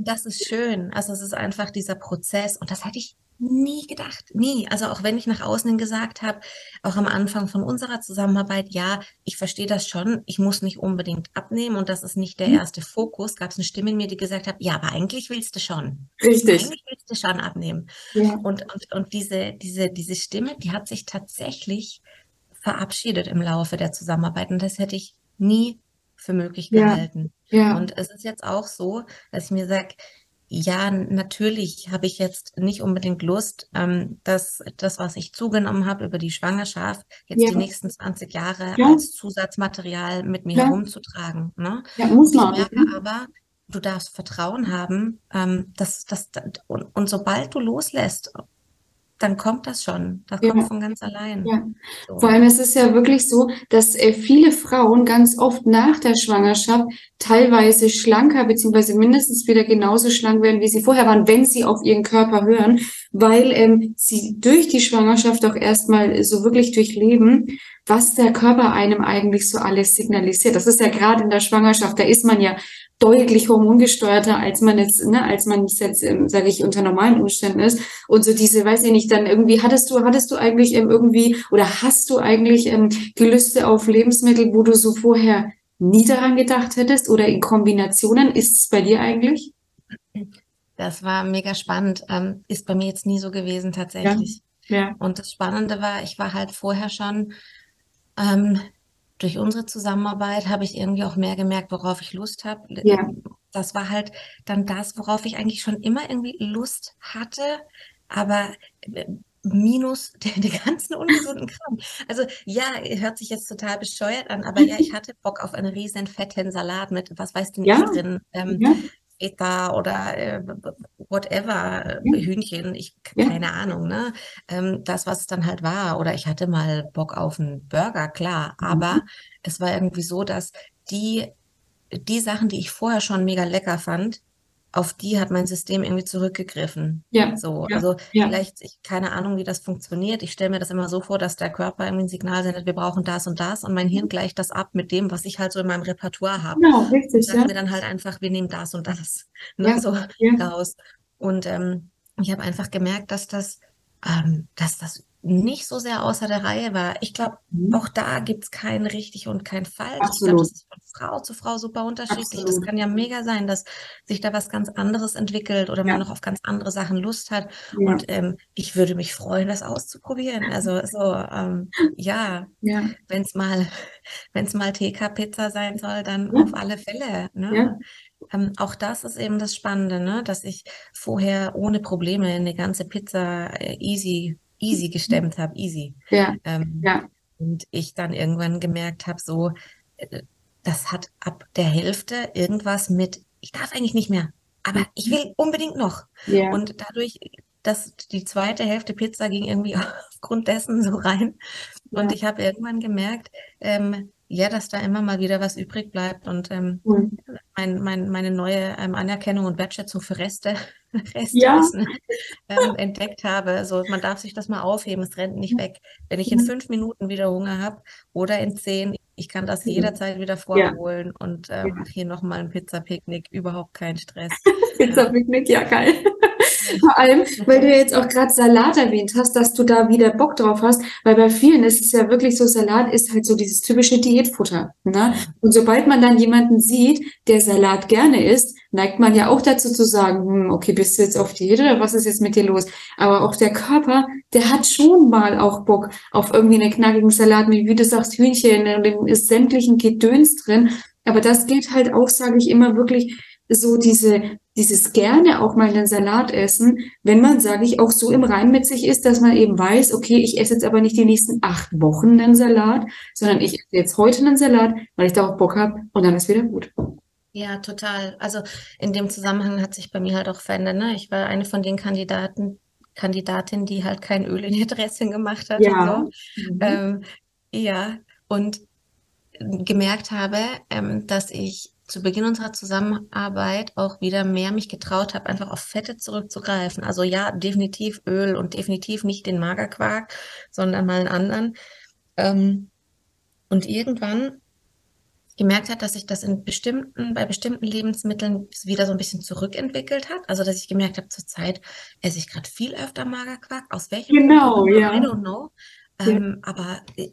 Und das ist schön. Also es ist einfach dieser Prozess. Und das hätte ich nie gedacht. Nie. Also auch wenn ich nach außen hin gesagt habe, auch am Anfang von unserer Zusammenarbeit, ja, ich verstehe das schon. Ich muss nicht unbedingt abnehmen und das ist nicht der mhm. erste Fokus. Gab es eine Stimme in mir, die gesagt hat, ja, aber eigentlich willst du schon. Richtig. Eigentlich willst du schon abnehmen. Ja. Und, und, und diese, diese, diese Stimme, die hat sich tatsächlich verabschiedet im Laufe der Zusammenarbeit. Und das hätte ich nie für möglich gehalten. Ja. ja. Und es ist jetzt auch so, dass ich mir sage, ja, natürlich habe ich jetzt nicht unbedingt Lust, ähm, dass das, was ich zugenommen habe über die Schwangerschaft, jetzt ja. die nächsten 20 Jahre ja. als Zusatzmaterial mit mir ja. herumzutragen. Ne? Ja, muss man. Ich merke aber, du darfst Vertrauen haben, ähm, dass, dass, und, und sobald du loslässt dann kommt das schon. Das kommt von ganz allein. Ja. So. Vor allem ist es ja wirklich so, dass äh, viele Frauen ganz oft nach der Schwangerschaft teilweise schlanker beziehungsweise mindestens wieder genauso schlank werden, wie sie vorher waren, wenn sie auf ihren Körper hören, weil ähm, sie durch die Schwangerschaft auch erstmal so wirklich durchleben, was der Körper einem eigentlich so alles signalisiert. Das ist ja gerade in der Schwangerschaft, da ist man ja deutlich hormongesteuerter, als man jetzt, ne, als man jetzt, ähm, sage ich, unter normalen Umständen ist. Und so diese, weiß ich nicht, dann irgendwie hattest du, hattest du eigentlich ähm, irgendwie oder hast du eigentlich ähm, Gelüste auf Lebensmittel, wo du so vorher nie daran gedacht hättest oder in Kombinationen? Ist es bei dir eigentlich? Das war mega spannend. Ähm, ist bei mir jetzt nie so gewesen tatsächlich. Ja. ja. Und das Spannende war, ich war halt vorher schon ähm, durch unsere Zusammenarbeit habe ich irgendwie auch mehr gemerkt, worauf ich Lust habe. Ja. Das war halt dann das, worauf ich eigentlich schon immer irgendwie Lust hatte, aber äh, minus den, [LAUGHS] den ganzen ungesunden Kram. Also ja, hört sich jetzt total bescheuert an, aber ja, ich [LAUGHS] hatte Bock auf einen riesen fetten Salat mit, was weiß denn ja. drin? Ähm, ja. Feta oder äh, whatever, ja. Hühnchen, ich keine ja. Ahnung, ne? Ähm, das, was es dann halt war. Oder ich hatte mal Bock auf einen Burger, klar. Mhm. Aber es war irgendwie so, dass die, die Sachen, die ich vorher schon mega lecker fand, auf die hat mein System irgendwie zurückgegriffen. Ja. So, ja. also ja. vielleicht, ich keine Ahnung, wie das funktioniert. Ich stelle mir das immer so vor, dass der Körper irgendwie ein Signal sendet, wir brauchen das und das und mein Hirn gleicht das ab mit dem, was ich halt so in meinem Repertoire habe. Genau, richtig. Sagen ja. wir dann halt einfach, wir nehmen das und das [LAUGHS] ne, ja. so raus. Und ähm, ich habe einfach gemerkt, dass das, ähm, dass das nicht so sehr außer der Reihe war. Ich glaube, mhm. auch da gibt es kein richtig und kein falsch. Absolut. Ich glaube, das ist von Frau zu Frau super unterschiedlich. Das kann ja mega sein, dass sich da was ganz anderes entwickelt oder ja. man noch auf ganz andere Sachen Lust hat. Ja. Und ähm, ich würde mich freuen, das auszuprobieren. Also so, ähm, ja, ja. wenn es mal, [LAUGHS] wenn es mal TK-Pizza sein soll, dann auf alle Fälle. Ne? Ähm, auch das ist eben das Spannende, ne? dass ich vorher ohne Probleme eine ganze Pizza äh, easy easy gestemmt habe, easy. Ja. Ähm, ja. Und ich dann irgendwann gemerkt habe, so, äh, das hat ab der Hälfte irgendwas mit, ich darf eigentlich nicht mehr, aber ich will unbedingt noch. Ja. Und dadurch, dass die zweite Hälfte Pizza ging irgendwie [LAUGHS] aufgrund dessen so rein. Und ja. ich habe irgendwann gemerkt, ähm, ja, dass da immer mal wieder was übrig bleibt und ähm, mhm. mein, mein, meine neue ähm, Anerkennung und Wertschätzung für Reste, [LAUGHS] Reste ja. ähm, entdeckt habe. So, man darf sich das mal aufheben, es rennt nicht weg. Wenn ich in fünf Minuten wieder Hunger habe oder in zehn, ich kann das jederzeit wieder vorholen ja. und ähm, ja. hier nochmal ein Pizza-Picknick, überhaupt kein Stress. [LAUGHS] Pizza-Picknick, ja geil. Vor allem, weil du jetzt auch gerade Salat erwähnt hast, dass du da wieder Bock drauf hast, weil bei vielen ist es ja wirklich so, Salat ist halt so dieses typische Diätfutter. Ne? Und sobald man dann jemanden sieht, der Salat gerne isst, neigt man ja auch dazu zu sagen, hm, okay, bist du jetzt auf Diät oder was ist jetzt mit dir los? Aber auch der Körper, der hat schon mal auch Bock auf irgendwie einen knackigen Salat mit, wie du sagst, Hühnchen dem ist sämtlichen Gedöns drin. Aber das geht halt auch, sage ich immer, wirklich so diese, dieses gerne auch mal einen Salat essen, wenn man, sage ich, auch so im Rein mit sich ist, dass man eben weiß, okay, ich esse jetzt aber nicht die nächsten acht Wochen einen Salat, sondern ich esse jetzt heute einen Salat, weil ich darauf Bock habe und dann ist wieder gut. Ja, total. Also in dem Zusammenhang hat sich bei mir halt auch verändert. Ne? Ich war eine von den Kandidaten, Kandidatin, die halt kein Öl in ihr Dressing gemacht hat. Ja. Und so. Mhm. Ähm, ja, und gemerkt habe, ähm, dass ich zu Beginn unserer Zusammenarbeit auch wieder mehr mich getraut habe, einfach auf Fette zurückzugreifen. Also ja, definitiv Öl und definitiv nicht den Magerquark, sondern mal einen anderen. Ähm, und irgendwann gemerkt hat, dass sich das in bestimmten, bei bestimmten Lebensmitteln wieder so ein bisschen zurückentwickelt hat. Also dass ich gemerkt habe, zurzeit esse ich gerade viel öfter Magerquark. Aus welchem genau? Ja. I don't know. Ähm, Aber äh,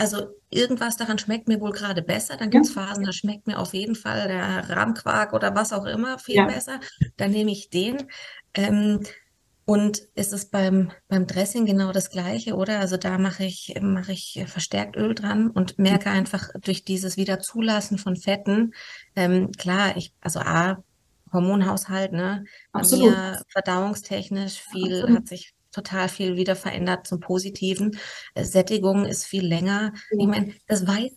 also irgendwas daran schmeckt mir wohl gerade besser. Dann gibt es Phasen, da schmeckt mir auf jeden Fall der Rahmquark oder was auch immer viel ja. besser. Dann nehme ich den. Ähm, und ist es beim, beim Dressing genau das Gleiche, oder? Also da mache ich, mache ich verstärkt Öl dran und merke einfach durch dieses Wiederzulassen von Fetten, ähm, klar, ich, also A, Hormonhaushalt, ne? Bei Absolut. mir verdauungstechnisch viel, Absolut. hat sich total viel wieder verändert zum Positiven. Äh, Sättigung ist viel länger. Ja. Ich meine, das weiß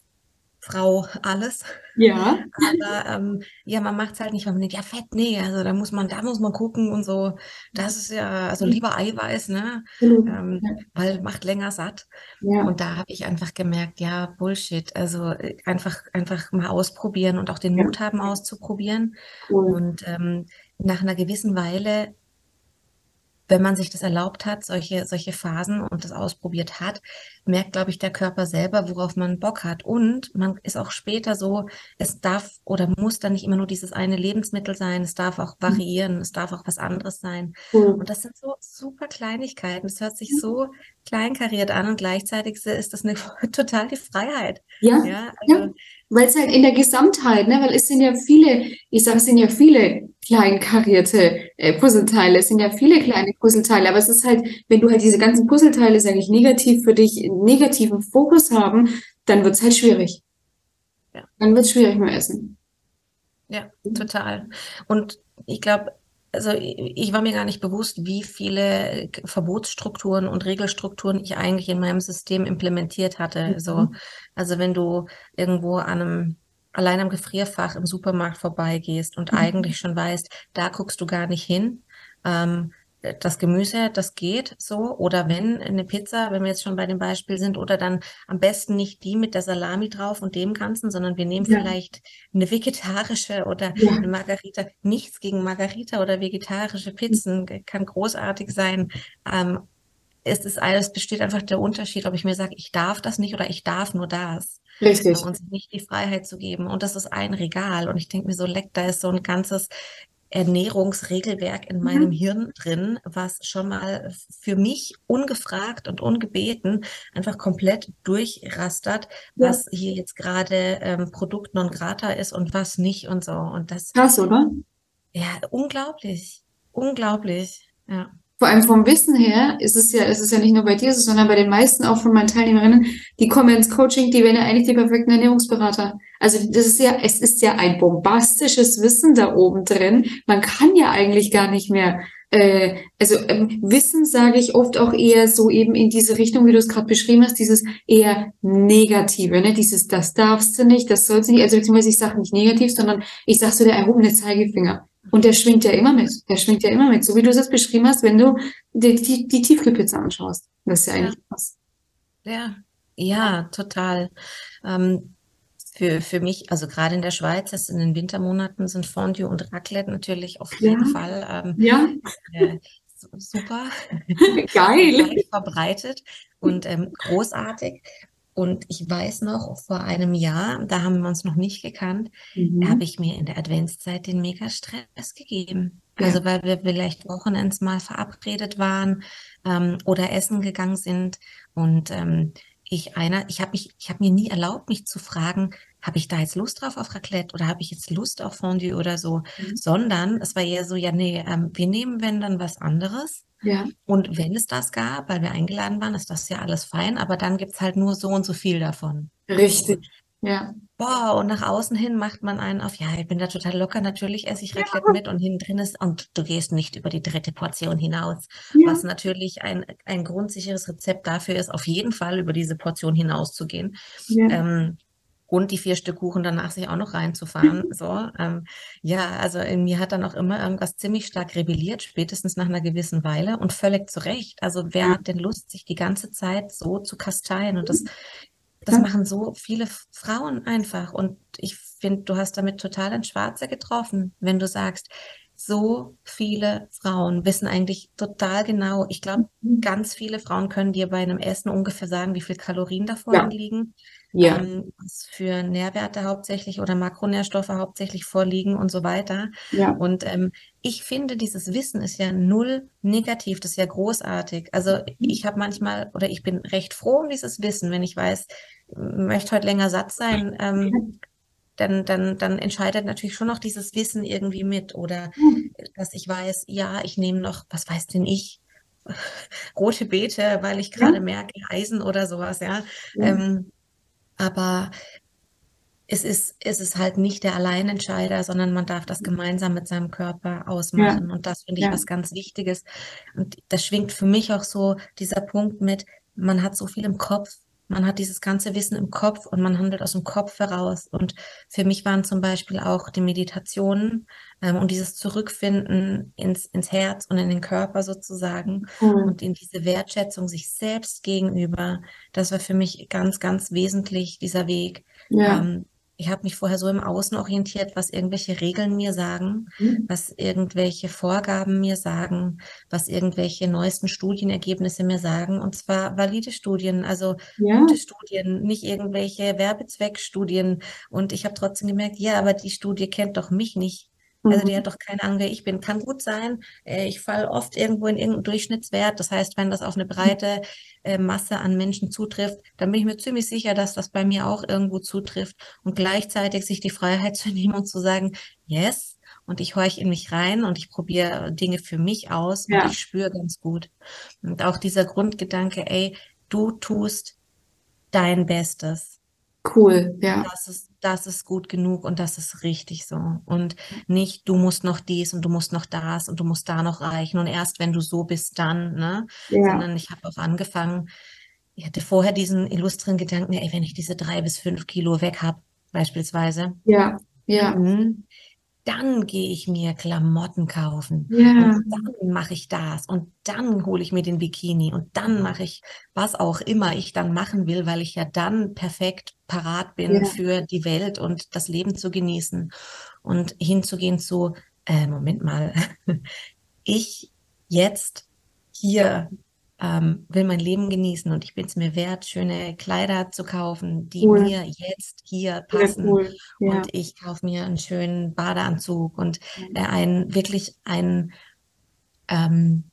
Frau alles. Ja. Aber ähm, ja, man macht es halt nicht, weil man denkt, ja, Fett, nee, also da muss man, da muss man gucken und so. Das ist ja, also lieber Eiweiß, ne? Ähm, ja. Weil macht länger satt. Ja. Und da habe ich einfach gemerkt, ja, Bullshit. Also äh, einfach, einfach mal ausprobieren und auch den Mut haben, auszuprobieren. Cool. Und ähm, nach einer gewissen Weile wenn man sich das erlaubt hat, solche, solche Phasen und das ausprobiert hat, merkt, glaube ich, der Körper selber, worauf man Bock hat. Und man ist auch später so, es darf oder muss dann nicht immer nur dieses eine Lebensmittel sein, es darf auch mhm. variieren, es darf auch was anderes sein. Mhm. Und das sind so super Kleinigkeiten. Es hört sich so kleinkariert an und gleichzeitig ist das eine [LAUGHS] total die Freiheit. Ja, ja, also, ja. weil es halt in der Gesamtheit, ne, weil es sind ja viele, ich sage, es sind ja viele kleinkarierte äh, Puzzleteile, es sind ja viele kleine Puzzleteile, aber es ist halt, wenn du halt diese ganzen Puzzleteile, sage ich, negativ für dich, negativen Fokus haben, dann wird es halt schwierig. Ja. Dann wird es schwierig mit Essen. Ja, total. Und ich glaube, also ich war mir gar nicht bewusst, wie viele Verbotsstrukturen und Regelstrukturen ich eigentlich in meinem System implementiert hatte. Mhm. So, also wenn du irgendwo an einem allein am Gefrierfach im Supermarkt vorbeigehst und mhm. eigentlich schon weißt, da guckst du gar nicht hin. Ähm, das Gemüse, das geht so. Oder wenn eine Pizza, wenn wir jetzt schon bei dem Beispiel sind, oder dann am besten nicht die mit der Salami drauf und dem Ganzen, sondern wir nehmen ja. vielleicht eine vegetarische oder ja. eine Margarita. Nichts gegen Margarita oder vegetarische Pizzen kann großartig sein. Ähm, es ist alles, besteht einfach der Unterschied, ob ich mir sage, ich darf das nicht oder ich darf nur das. Richtig. Und sich nicht die Freiheit zu geben. Und das ist ein Regal. Und ich denke mir so, leck, da ist so ein ganzes Ernährungsregelwerk in meinem mhm. Hirn drin, was schon mal für mich ungefragt und ungebeten einfach komplett durchrastert, ja. was hier jetzt gerade ähm, Produkt non grata ist und was nicht und so. Und das. Krass, oder? Ja, unglaublich. Unglaublich. Ja vor allem vom Wissen her ist es ja, ist es ja nicht nur bei dir, sondern bei den meisten auch von meinen Teilnehmerinnen, die kommen ins Coaching, die werden ja eigentlich die perfekten Ernährungsberater. Also das ist ja, es ist ja ein bombastisches Wissen da oben drin. Man kann ja eigentlich gar nicht mehr äh, also ähm, Wissen sage ich oft auch eher so eben in diese Richtung, wie du es gerade beschrieben hast, dieses eher Negative, ne? Dieses, das darfst du nicht, das sollst du nicht, also beziehungsweise ich sage nicht negativ, sondern ich sage so der erhobene Zeigefinger. Und der schwingt ja immer mit. Der schwingt ja immer mit. So wie du es beschrieben hast, wenn du die, die, die Tiefkühlpizza anschaust. Das ist ja eigentlich was. Ja, ja, total. Ähm, für, für mich, also gerade in der Schweiz, jetzt in den Wintermonaten sind Fondue und Raclette natürlich auf jeden ja. Fall ähm, ja. Äh, super. [LAUGHS] Geil. verbreitet und ähm, großartig. Und ich weiß noch, vor einem Jahr, da haben wir uns noch nicht gekannt, mhm. habe ich mir in der Adventszeit den Mega-Stress gegeben. Ja. Also weil wir vielleicht wochenends mal verabredet waren ähm, oder essen gegangen sind. Und ähm, ich einer, ich habe mich, ich habe mir nie erlaubt, mich zu fragen, habe ich da jetzt Lust drauf auf Raclette oder habe ich jetzt Lust auf Fondue oder so, mhm. sondern es war eher so, ja, nee, ähm, wir nehmen, wenn dann was anderes. Ja. Und wenn es das gab, weil wir eingeladen waren, ist das ja alles fein, aber dann gibt es halt nur so und so viel davon. Richtig. Ja. Boah, und nach außen hin macht man einen auf, ja, ich bin da total locker, natürlich esse ich Raclette ja. mit und hinten drin ist, und du gehst nicht über die dritte Portion hinaus. Ja. Was natürlich ein, ein grundsicheres Rezept dafür ist, auf jeden Fall über diese Portion hinauszugehen. Ja. Ähm, und die vier Stück Kuchen danach sich auch noch reinzufahren. [LAUGHS] So, ähm, ja, also in mir hat dann auch immer irgendwas ziemlich stark rebelliert, spätestens nach einer gewissen Weile und völlig zu Recht. Also wer hat denn Lust, sich die ganze Zeit so zu kasteien? Und das, [LAUGHS] das machen so viele Frauen einfach. Und ich finde, du hast damit total ein Schwarze getroffen, wenn du sagst, so viele Frauen wissen eigentlich total genau. Ich glaube, mhm. ganz viele Frauen können dir bei einem Essen ungefähr sagen, wie viel Kalorien davor ja. liegen. Ja. ähm, was für Nährwerte hauptsächlich oder Makronährstoffe hauptsächlich vorliegen und so weiter. Ja. Und ähm, ich finde, dieses Wissen ist ja null negativ, das ist ja großartig. Also ich habe manchmal oder ich bin recht froh um dieses Wissen, wenn ich weiß, möchte heute länger satt sein. Ähm, dann, dann, dann entscheidet natürlich schon noch dieses Wissen irgendwie mit. Oder dass ich weiß, ja, ich nehme noch, was weiß denn ich, [LAUGHS] rote Beete, weil ich gerade ja. merke, Eisen oder sowas, ja. ja. Ähm, aber es ist, es ist halt nicht der Alleinentscheider, sondern man darf das gemeinsam mit seinem Körper ausmachen. Ja. Und das finde ich was ganz Wichtiges. Und das schwingt für mich auch so dieser Punkt mit, man hat so viel im Kopf, man hat dieses ganze Wissen im Kopf und man handelt aus dem Kopf heraus. Und für mich waren zum Beispiel auch die Meditationen und dieses Zurückfinden ins, ins Herz und in den Körper sozusagen mhm. und in diese Wertschätzung sich selbst gegenüber. Das war für mich ganz, ganz wesentlich, dieser Weg. Ja. Ähm, ich habe mich vorher so im Außen orientiert, was irgendwelche Regeln mir sagen, mhm. was irgendwelche Vorgaben mir sagen, was irgendwelche neuesten Studienergebnisse mir sagen. Und zwar valide Studien, also ja. gute Studien, nicht irgendwelche Werbezweckstudien. Und ich habe trotzdem gemerkt, ja, aber die Studie kennt doch mich nicht. Also die mhm. hat doch keine Ahnung, wer ich bin. Kann gut sein. Äh, ich falle oft irgendwo in irgendeinen Durchschnittswert. Das heißt, wenn das auf eine breite äh, Masse an Menschen zutrifft, dann bin ich mir ziemlich sicher, dass das bei mir auch irgendwo zutrifft. Und gleichzeitig sich die Freiheit [LAUGHS] zu nehmen und zu sagen, yes, und ich horche in mich rein und ich probiere Dinge für mich aus ja. und ich spüre ganz gut. Und auch dieser Grundgedanke, ey, du tust dein Bestes. Cool, ja. Das ist, das ist gut genug und das ist richtig so. Und nicht, du musst noch dies und du musst noch das und du musst da noch reichen und erst wenn du so bist, dann, ne? Ja. Sondern ich habe auch angefangen, ich hatte vorher diesen illustren Gedanken, ey, wenn ich diese drei bis fünf Kilo weg habe, beispielsweise. Ja, ja. Mhm dann gehe ich mir Klamotten kaufen ja. und dann mache ich das und dann hole ich mir den Bikini und dann mache ich was auch immer ich dann machen will, weil ich ja dann perfekt parat bin ja. für die Welt und das Leben zu genießen und hinzugehen zu, äh, Moment mal, [LAUGHS] ich jetzt hier ähm, will mein Leben genießen und ich bin es mir wert, schöne Kleider zu kaufen, die cool. mir jetzt hier passen. Cool. Ja. Und ich kaufe mir einen schönen Badeanzug und äh, ein wirklich ein ähm,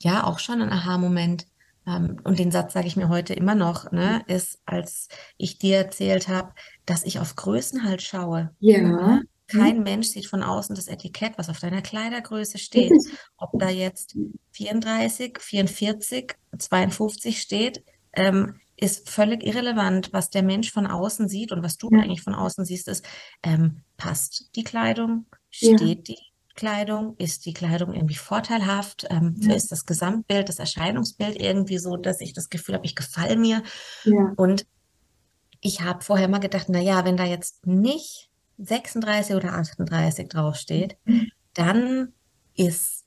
ja auch schon ein Aha-Moment. Ähm, und den Satz sage ich mir heute immer noch, ne, ist, als ich dir erzählt habe, dass ich auf Größen halt schaue. Ja. Ne? Kein mhm. Mensch sieht von außen das Etikett, was auf deiner Kleidergröße steht. Ob da jetzt 34, 44, 52 steht, ähm, ist völlig irrelevant. Was der Mensch von außen sieht und was du ja. eigentlich von außen siehst, ist, ähm, passt die Kleidung, steht ja. die Kleidung, ist die Kleidung irgendwie vorteilhaft, ähm, ja. ist das Gesamtbild, das Erscheinungsbild irgendwie so, dass ich das Gefühl habe, ich gefalle mir. Und ich habe vorher mal gedacht, na ja, wenn da jetzt nicht 36 oder 38 draufsteht, mhm. dann ist,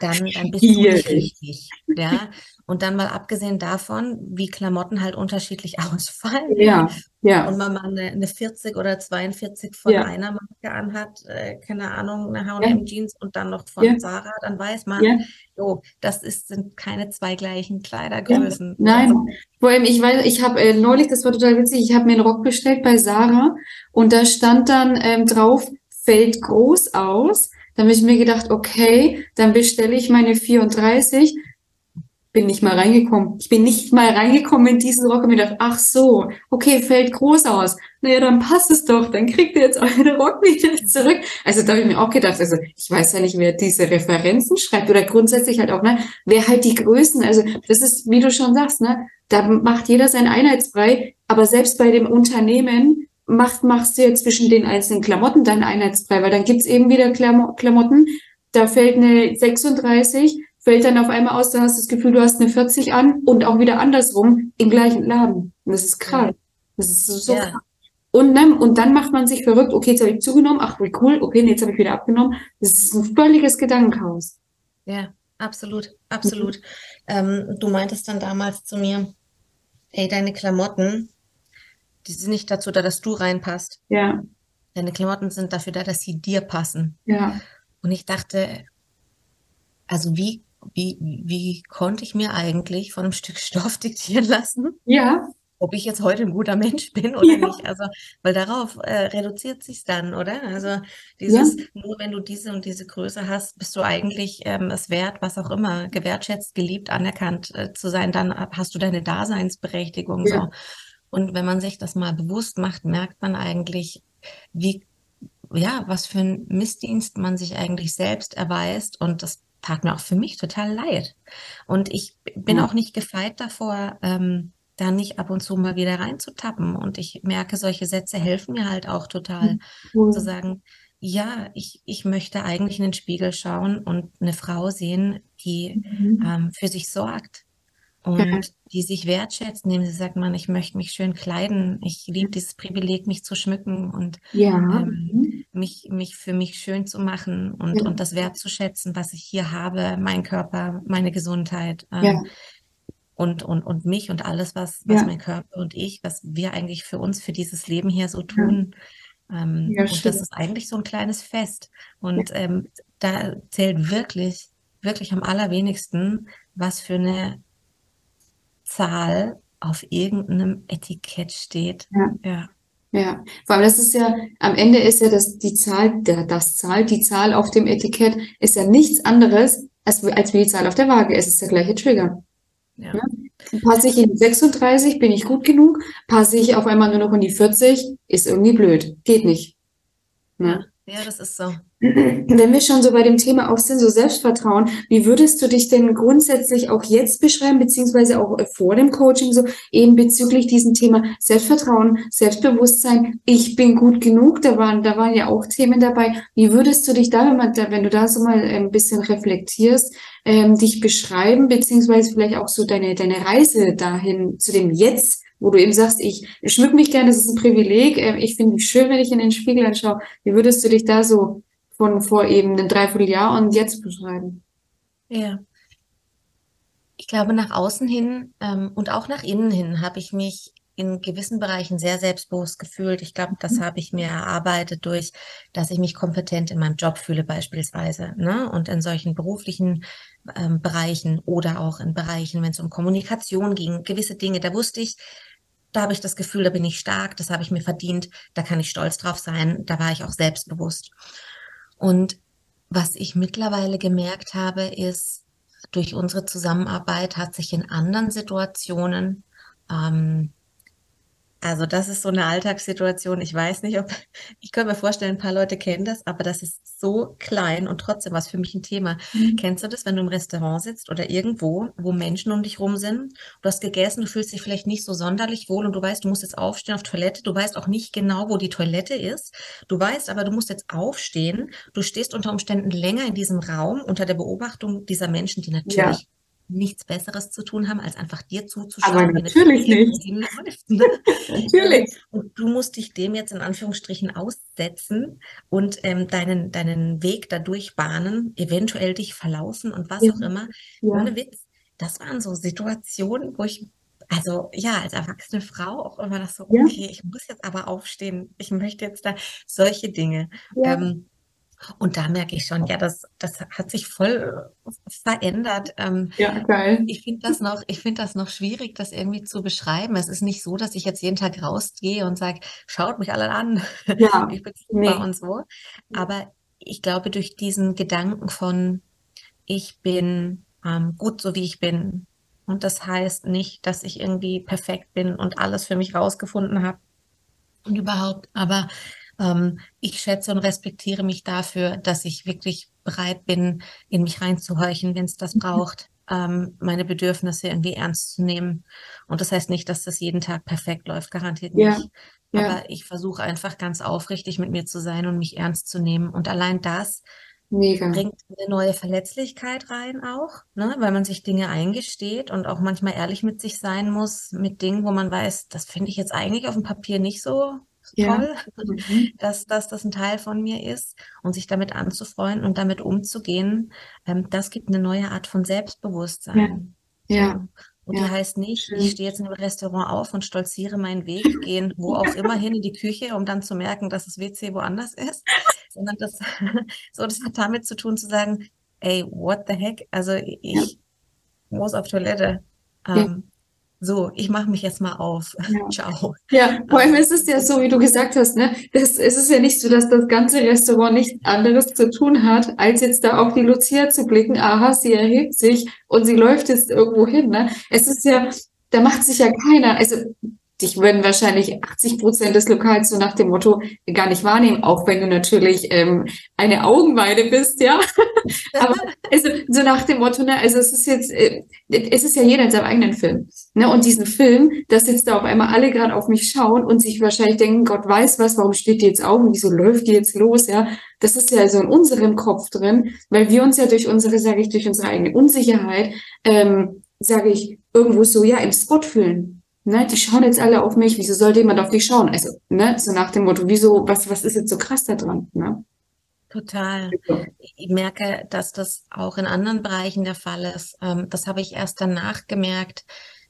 dann, dann [LAUGHS] bist du nicht richtig. Ja. Und dann mal abgesehen davon, wie Klamotten halt unterschiedlich [LAUGHS] ausfallen. Ja, ja. Und man mal eine, eine 40 oder 42 von ja. einer Marke anhat, äh, keine Ahnung, eine H&M Jeans und dann noch von ja. Sarah, dann weiß man, ja. jo, das ist, sind keine zwei gleichen Kleidergrößen. Nein, also, vor allem, ich weiß, ich habe äh, neulich, das war total witzig, ich habe mir einen Rock bestellt bei Sarah und da stand dann ähm, drauf, fällt groß aus. Dann habe ich mir gedacht, okay, dann bestelle ich meine 34 bin nicht mal reingekommen. Ich bin nicht mal reingekommen in diesen Rock und mir gedacht, ach so, okay, fällt groß aus. Naja, dann passt es doch, dann kriegt ihr jetzt euren Rock wieder zurück. Also da habe ich mir auch gedacht, also ich weiß ja nicht, wer diese Referenzen schreibt oder grundsätzlich halt auch, ne, wer halt die Größen, also das ist, wie du schon sagst, ne, da macht jeder sein Einheitsbrei, aber selbst bei dem Unternehmen macht, machst du ja zwischen den einzelnen Klamotten deinen Einheitsbrei, weil dann gibt's eben wieder Klamotten, da fällt eine 36, fällt dann auf einmal aus, dann hast du das Gefühl, du hast eine 40 an und auch wieder andersrum im gleichen Laden. Und das ist krass. Das ist so ja. krass. Und, ne, und dann macht man sich verrückt, okay, jetzt habe ich zugenommen, ach wie cool, okay, jetzt habe ich wieder abgenommen. Das ist ein völliges Gedankenhaus. Ja, absolut, absolut. Mhm. Ähm, du meintest dann damals zu mir, ey, deine Klamotten, die sind nicht dazu da, dass du reinpasst. Ja. Deine Klamotten sind dafür da, dass sie dir passen. Ja. Und ich dachte, also wie wie, wie konnte ich mir eigentlich von einem Stück Stoff [LAUGHS] diktieren lassen? Ja. ob ich jetzt heute ein guter Mensch bin oder ja. nicht. Also, weil darauf äh, reduziert sich dann, oder? Also dieses, ja. nur wenn du diese und diese Größe hast, bist du eigentlich ähm, es wert, was auch immer, gewertschätzt, geliebt, anerkannt äh, zu sein, dann hast du deine Daseinsberechtigung. Ja. So. Und wenn man sich das mal bewusst macht, merkt man eigentlich, wie, ja, was für ein Missdienst man sich eigentlich selbst erweist. Und das tat mir auch für mich total leid. Und ich bin auch nicht gefeit davor, ähm, da nicht ab und zu mal wieder reinzutappen. Und ich merke, solche Sätze helfen mir halt auch total, mhm. zu sagen, ja, ich, ich möchte eigentlich in den Spiegel schauen und eine Frau sehen, die mhm. ähm, für sich sorgt und ja. die sich wertschätzt, indem sie sagt, man, ich möchte mich schön kleiden, ich liebe dieses Privileg, mich zu schmücken und ja. ähm, mhm. mich, mich für mich schön zu machen und, ja. und das wertzuschätzen, was ich hier habe, mein Körper, meine Gesundheit. Ähm, und, und, und mich und alles, was, was ja. mein Körper und ich, was wir eigentlich für uns, für dieses Leben hier so tun. Ja. Ähm, ja, und das ist eigentlich so ein kleines Fest. Und ähm, da zählt wirklich, wirklich am allerwenigsten, was für eine Zahl auf irgendeinem Etikett steht. Ja. ja. Ja, vor allem das ist ja, am Ende ist ja das, die Zahl, der, das Zahl, die Zahl auf dem Etikett ist ja nichts anderes, als, als wie die Zahl auf der Waage. Es ist der gleiche Trigger. Ja. Ja? Passe ich in die 36, bin ich gut genug? Passe ich auf einmal nur noch in die 40, ist irgendwie blöd. Geht nicht. Ja. Ja, das ist so. Wenn wir schon so bei dem Thema auch sind, so Selbstvertrauen, wie würdest du dich denn grundsätzlich auch jetzt beschreiben, beziehungsweise auch vor dem Coaching, so eben bezüglich diesem Thema Selbstvertrauen, Selbstbewusstsein, ich bin gut genug, da waren, da waren ja auch Themen dabei. Wie würdest du dich da, wenn, man, wenn du da so mal ein bisschen reflektierst, ähm, dich beschreiben, beziehungsweise vielleicht auch so deine, deine Reise dahin zu dem Jetzt, wo du eben sagst, ich schmück mich gern, das ist ein Privileg, ähm, ich finde mich schön, wenn ich in den Spiegel anschaue. Wie würdest du dich da so von vor eben einem Dreivierteljahr und jetzt beschreiben? Ja. Ich glaube, nach außen hin ähm, und auch nach innen hin habe ich mich in gewissen Bereichen sehr selbstbewusst gefühlt. Ich glaube, das mhm. habe ich mir erarbeitet durch, dass ich mich kompetent in meinem Job fühle beispielsweise. Ne? Und in solchen beruflichen ähm, Bereichen oder auch in Bereichen, wenn es um Kommunikation ging, gewisse Dinge, da wusste ich, da habe ich das Gefühl, da bin ich stark, das habe ich mir verdient, da kann ich stolz drauf sein, da war ich auch selbstbewusst. Und was ich mittlerweile gemerkt habe, ist, durch unsere Zusammenarbeit hat sich in anderen Situationen ähm, also das ist so eine Alltagssituation. Ich weiß nicht, ob, ich könnte mir vorstellen, ein paar Leute kennen das, aber das ist so klein und trotzdem was für mich ein Thema. Mhm. Kennst du das, wenn du im Restaurant sitzt oder irgendwo, wo Menschen um dich rum sind? Du hast gegessen, du fühlst dich vielleicht nicht so sonderlich wohl und du weißt, du musst jetzt aufstehen auf Toilette. Du weißt auch nicht genau, wo die Toilette ist. Du weißt aber, du musst jetzt aufstehen. Du stehst unter Umständen länger in diesem Raum unter der Beobachtung dieser Menschen, die natürlich ja nichts Besseres zu tun haben, als einfach dir zuzuschauen. Aber natürlich nicht. Läuft, ne? [LAUGHS] natürlich. Und du musst dich dem jetzt in Anführungsstrichen aussetzen und ähm, deinen, deinen Weg dadurch bahnen, eventuell dich verlaufen und was ja. auch immer. Ja. Ohne Witz. Das waren so Situationen, wo ich also ja, als erwachsene Frau auch immer das so, okay, ja. ich muss jetzt aber aufstehen, ich möchte jetzt da solche Dinge. Ja. Ähm, und da merke ich schon, ja, das, das hat sich voll verändert. Ähm, ja, geil. Ich finde das noch, ich finde das noch schwierig, das irgendwie zu beschreiben. Es ist nicht so, dass ich jetzt jeden Tag rausgehe und sage, schaut mich alle an. Ja, [LAUGHS] ich bin super nee. und so. Aber ich glaube, durch diesen Gedanken von, ich bin ähm, gut so wie ich bin. Und das heißt nicht, dass ich irgendwie perfekt bin und alles für mich rausgefunden habe und überhaupt. Aber ähm, ich schätze und respektiere mich dafür, dass ich wirklich bereit bin, in mich reinzuhorchen, wenn es das mhm. braucht, ähm, meine Bedürfnisse irgendwie ernst zu nehmen. Und das heißt nicht, dass das jeden Tag perfekt läuft, garantiert nicht. Ja. Ja. Aber ich versuche einfach ganz aufrichtig mit mir zu sein und mich ernst zu nehmen. Und allein das Mega. bringt eine neue Verletzlichkeit rein auch, ne? weil man sich Dinge eingesteht und auch manchmal ehrlich mit sich sein muss, mit Dingen, wo man weiß, das finde ich jetzt eigentlich auf dem Papier nicht so ja. toll, mhm. dass, dass das ein Teil von mir ist und sich damit anzufreuen und damit umzugehen, ähm, das gibt eine neue Art von Selbstbewusstsein. Ja. ja. Und ja. die heißt nicht, ich stehe jetzt in einem Restaurant auf und stolziere meinen Weg, gehen wo auch immer hin in die Küche, um dann zu merken, dass das WC woanders ist, [LAUGHS] sondern das, [LAUGHS] so, das hat damit zu tun, zu sagen, ey, what the heck? Also ich muss auf Toilette. Ähm, so, ich mache mich jetzt mal auf. Ja. [LAUGHS] Ciao. Ja, vor allem ist es ja so, wie du gesagt hast, ne? Das, es ist ja nicht so, dass das ganze Restaurant nichts anderes zu tun hat, als jetzt da auf die Lucia zu blicken. Aha, sie erhebt sich und sie läuft jetzt irgendwo hin. Ne? Es ist ja, da macht sich ja keiner, also dich würden wahrscheinlich 80 Prozent des Lokals so nach dem Motto gar nicht wahrnehmen, auch wenn du natürlich ähm, eine Augenweide bist, ja. [LAUGHS] Aber also, so nach dem Motto, ne, also es ist jetzt, äh, es ist ja jeder in seinem eigenen Film. Ne? Und diesen Film, dass jetzt da auf einmal alle gerade auf mich schauen und sich wahrscheinlich denken, Gott weiß was, warum steht die jetzt auf und wieso läuft die jetzt los, ja. Das ist ja so in unserem Kopf drin, weil wir uns ja durch unsere, sage ich, durch unsere eigene Unsicherheit, ähm, sage ich, irgendwo so, ja, im Spot fühlen. Ne, die schauen jetzt alle auf mich, wieso sollte jemand auf dich schauen? Also, ne, so nach dem Motto, wieso, was, was ist jetzt so krass da dran? Ne? Total. Ich merke, dass das auch in anderen Bereichen der Fall ist. Ähm, das habe ich erst danach gemerkt,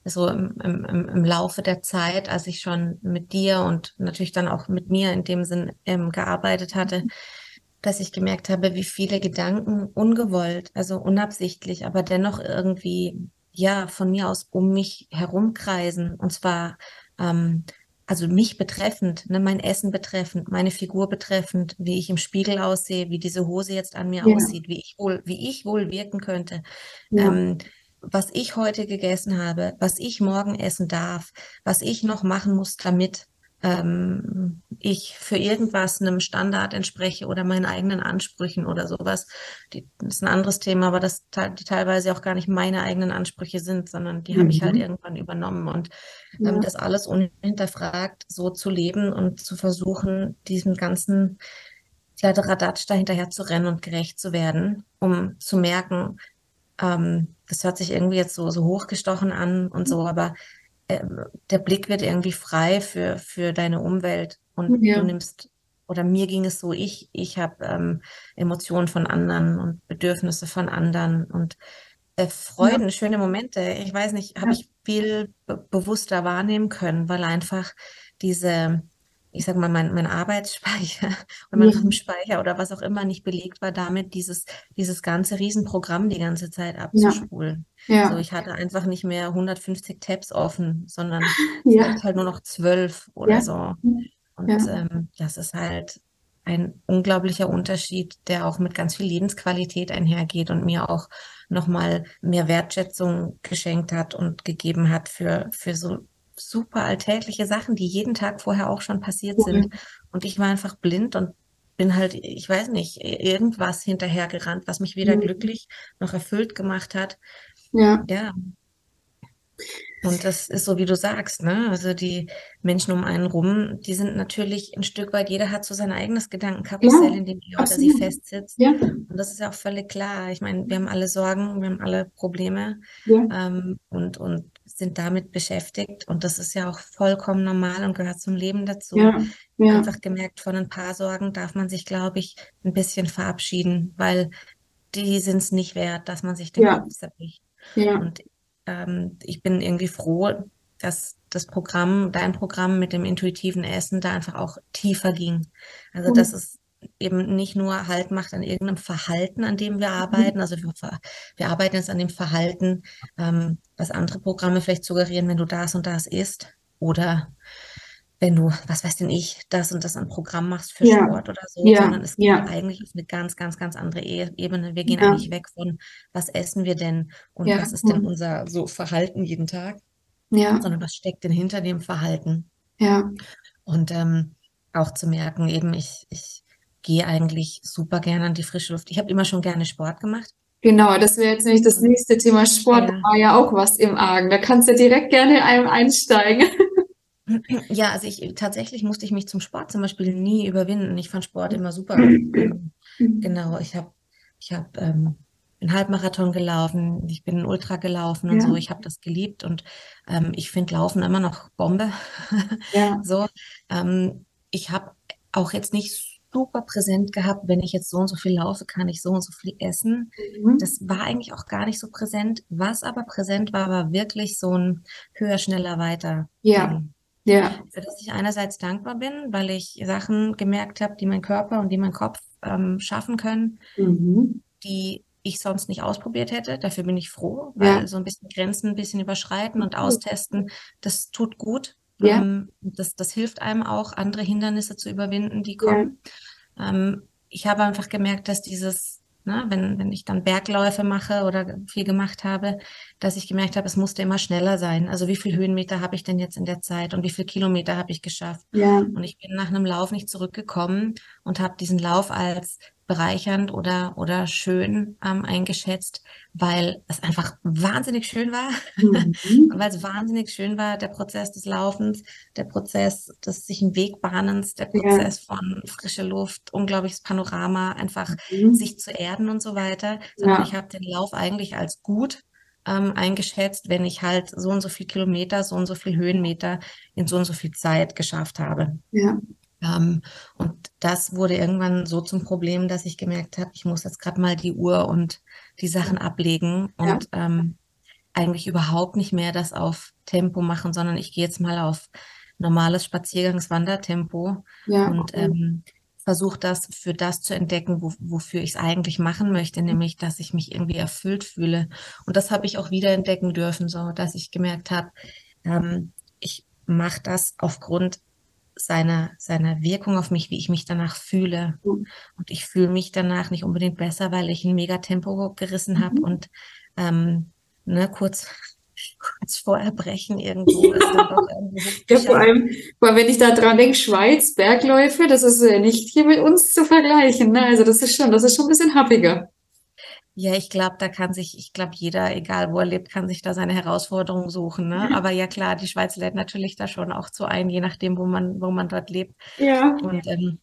so im, im, im Laufe der Zeit, als ich schon mit dir und natürlich dann auch mit mir in dem Sinn ähm, gearbeitet hatte, dass ich gemerkt habe, wie viele Gedanken ungewollt, also unabsichtlich, aber dennoch irgendwie ja von mir aus um mich herumkreisen und zwar ähm, also mich betreffend, ne, mein Essen betreffend, meine Figur betreffend, wie ich im Spiegel aussehe, wie diese Hose jetzt an mir ja. aussieht, wie ich wohl, wie ich wohl wirken könnte, ja. ähm, was ich heute gegessen habe, was ich morgen essen darf, was ich noch machen muss, damit ähm, ich für irgendwas einem Standard entspreche oder meinen eigenen Ansprüchen oder sowas. Die, das ist ein anderes Thema, aber das die teilweise auch gar nicht meine eigenen Ansprüche sind, sondern die mhm. habe ich halt mhm. irgendwann übernommen. Und ähm, ja. das alles unhinterfragt so zu leben und zu versuchen, diesem ganzen Kladderadatsch dahinterher zu rennen und gerecht zu werden, um zu merken, ähm, das hört sich irgendwie jetzt so, so hochgestochen an und so, aber ähm, der Blick wird irgendwie frei für, für deine Umwelt und ja. du nimmst, oder mir ging es so, ich, ich habe ähm, Emotionen von anderen und Bedürfnisse von anderen und äh, Freuden, ja. schöne Momente. Ich weiß nicht, habe ja. ich viel bewusster wahrnehmen können, weil einfach diese, ich sag mal, mein, mein Arbeitsspeicher [LAUGHS] oder mein ja. Speicher oder was auch immer nicht belegt war, damit dieses, dieses ganze Riesenprogramm die ganze Zeit abzuspulen. Ja. ja. So, ich hatte einfach nicht mehr 150 Tabs offen, sondern [LAUGHS] ja. halt nur noch zwölf oder ja. so. Und ähm, das ist halt ein unglaublicher Unterschied, der auch mit ganz viel Lebensqualität einhergeht und mir auch nochmal mehr Wertschätzung geschenkt hat und gegeben hat für, für so super alltägliche Sachen, die jeden Tag vorher auch schon passiert mhm. sind. Und ich war einfach blind und bin halt, ich weiß nicht, irgendwas hinterhergerannt, was mich weder mhm. glücklich noch erfüllt gemacht hat. Ja. Ja. Und das ist so, wie du sagst, ne? Also die Menschen um einen rum, die sind natürlich ein Stück weit, jeder hat so sein eigenes Gedankenkarussell, ja, in dem er oder sie festsitzt. Ja. Und das ist ja auch völlig klar. Ich meine, wir haben alle Sorgen, wir haben alle Probleme ja. ähm, und, und sind damit beschäftigt. Und das ist ja auch vollkommen normal und gehört zum Leben dazu. Ja. Ja. Einfach gemerkt, von ein paar Sorgen darf man sich, glaube ich, ein bisschen verabschieden, weil die sind es nicht wert, dass man sich den Kopf zerbricht. Ja. Und ähm, ich bin irgendwie froh, dass das Programm, dein Programm mit dem intuitiven Essen da einfach auch tiefer ging. Also mhm. dass es eben nicht nur Halt macht an irgendeinem Verhalten, an dem wir mhm. arbeiten. Also wir, wir arbeiten jetzt an dem Verhalten, ähm, was andere Programme vielleicht suggerieren, wenn du das und das isst oder wenn du, was weiß denn ich, das und das an Programm machst für ja. Sport oder so, ja. sondern es geht ja. eigentlich auf eine ganz, ganz, ganz andere e Ebene. Wir gehen eigentlich weg von, was essen wir denn und was ist denn unser so Verhalten jeden Tag, sondern was steckt denn hinter dem Verhalten. Ja. Und ähm, auch zu merken, eben, ich, ich gehe eigentlich super gerne an die frische Luft. Ich habe immer schon gerne Sport gemacht. Genau, das wäre jetzt nämlich das nächste Thema Sport. Ja. war ja auch was im Argen. Da kannst du direkt gerne einem einsteigen. [LAUGHS] Ja, also ich tatsächlich musste ich mich zum Sport zum Beispiel nie überwinden. Ich fand Sport immer super. Ähm, genau, ich habe ich hab, ähm, einen Halbmarathon gelaufen, ich bin einen Ultra gelaufen und ja. so. Ich habe das geliebt und ähm, ich finde Laufen immer noch Bombe. [LAUGHS] Ja. so, ähm, ich habe auch jetzt nicht super präsent gehabt, wenn ich jetzt so und so viel laufe, kann ich so und so viel essen. Mhm. Das war eigentlich auch gar nicht so präsent. Was aber präsent war, war wirklich so ein höher, schneller, weiter. Ja. Ja. Für das ich einerseits dankbar bin, weil ich Sachen gemerkt habe, die mein Körper und die mein Kopf ähm, schaffen können, mhm. die ich sonst nicht ausprobiert hätte. Dafür bin ich froh, weil ja. so ein bisschen Grenzen ein bisschen überschreiten und austesten, das tut gut. Ja. Ähm, das, das hilft einem auch, andere Hindernisse zu überwinden, die kommen. Ja. Ähm, ich habe einfach gemerkt, dass dieses Ne, wenn, wenn ich dann Bergläufe mache oder viel gemacht habe, dass ich gemerkt habe, es musste immer schneller sein. Also wie viel Höhenmeter habe ich denn jetzt in der Zeit und wie viel Kilometer habe ich geschafft? Ja. Und ich bin nach einem Lauf nicht zurückgekommen und habe diesen Lauf als bereichernd oder, oder schön ähm, eingeschätzt, weil es einfach wahnsinnig schön war. Mhm. [LAUGHS] weil es wahnsinnig schön war, der Prozess des Laufens, der Prozess des sich einen Weg bahnens, der Prozess ja. von frischer Luft, unglaubliches Panorama, einfach mhm. sich zu erden und so weiter. Sondern ja. ich habe den Lauf eigentlich als gut ähm, eingeschätzt, wenn ich halt so und so viel Kilometer, so und so viel Höhenmeter in so und so viel Zeit geschafft habe. Ja. Ähm, und das wurde irgendwann so zum Problem, dass ich gemerkt habe, ich muss jetzt gerade mal die Uhr und die Sachen ablegen und ja. ähm, eigentlich überhaupt nicht mehr das auf Tempo machen, sondern ich gehe jetzt mal auf normales Spaziergangswandertempo ja. und ähm, versuche das für das zu entdecken, wo, wofür ich es eigentlich machen möchte, nämlich dass ich mich irgendwie erfüllt fühle. Und das habe ich auch wieder entdecken dürfen, so dass ich gemerkt habe, ähm, ich mache das aufgrund seiner, seiner Wirkung auf mich, wie ich mich danach fühle. Mhm. Und ich fühle mich danach nicht unbedingt besser, weil ich ein Megatempo gerissen habe mhm. und ähm, ne, kurz, kurz vor Erbrechen irgendwo. Ja. [LAUGHS] ja, vor allem, weil wenn ich da dran denke, Schweiz, Bergläufe, das ist ja nicht hier mit uns zu vergleichen. Ne? Also das ist schon, das ist schon ein bisschen happiger. Ja, ich glaube, da kann sich, ich glaube, jeder, egal wo er lebt, kann sich da seine Herausforderung suchen. Ne? Mhm. Aber ja klar, die Schweiz lädt natürlich da schon auch zu ein, je nachdem, wo man, wo man dort lebt. Ja. Und ähm,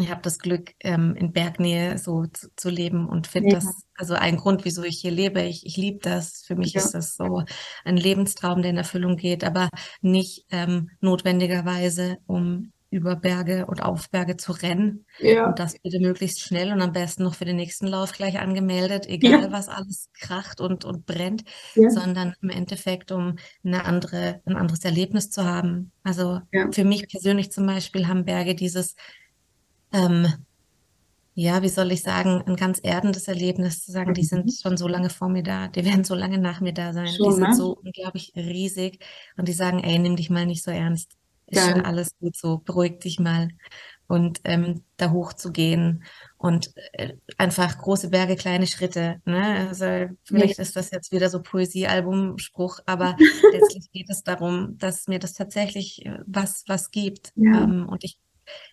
ich habe das Glück, ähm, in Bergnähe so zu, zu leben und finde ja. das, also ein Grund, wieso ich hier lebe. Ich, ich liebe das. Für mich ja. ist das so ein Lebenstraum, der in Erfüllung geht, aber nicht ähm, notwendigerweise, um über Berge und auf Berge zu rennen. Ja. Und das bitte möglichst schnell und am besten noch für den nächsten Lauf gleich angemeldet, egal ja. was alles kracht und, und brennt, ja. sondern im Endeffekt, um eine andere, ein anderes Erlebnis zu haben. Also für mich persönlich zum Beispiel haben Berge dieses, ähm, ja, wie soll ich sagen, ein ganz erdendes Erlebnis zu sagen, mhm. die sind mhm. schon so lange vor mir da, die werden so lange nach mir da sein, schon, die sind ne? so unglaublich riesig und die sagen, ey, nimm dich mal nicht so ernst ist schon alles gut so, beruhig dich mal und ähm, da hochzugehen und äh, einfach große Berge, kleine Schritte. Ne? Also vielleicht ist das jetzt wieder so Poesiealbumspruch, aber [LAUGHS] letztlich geht es darum, dass mir das tatsächlich äh, was was gibt. Ja. Ähm, und ich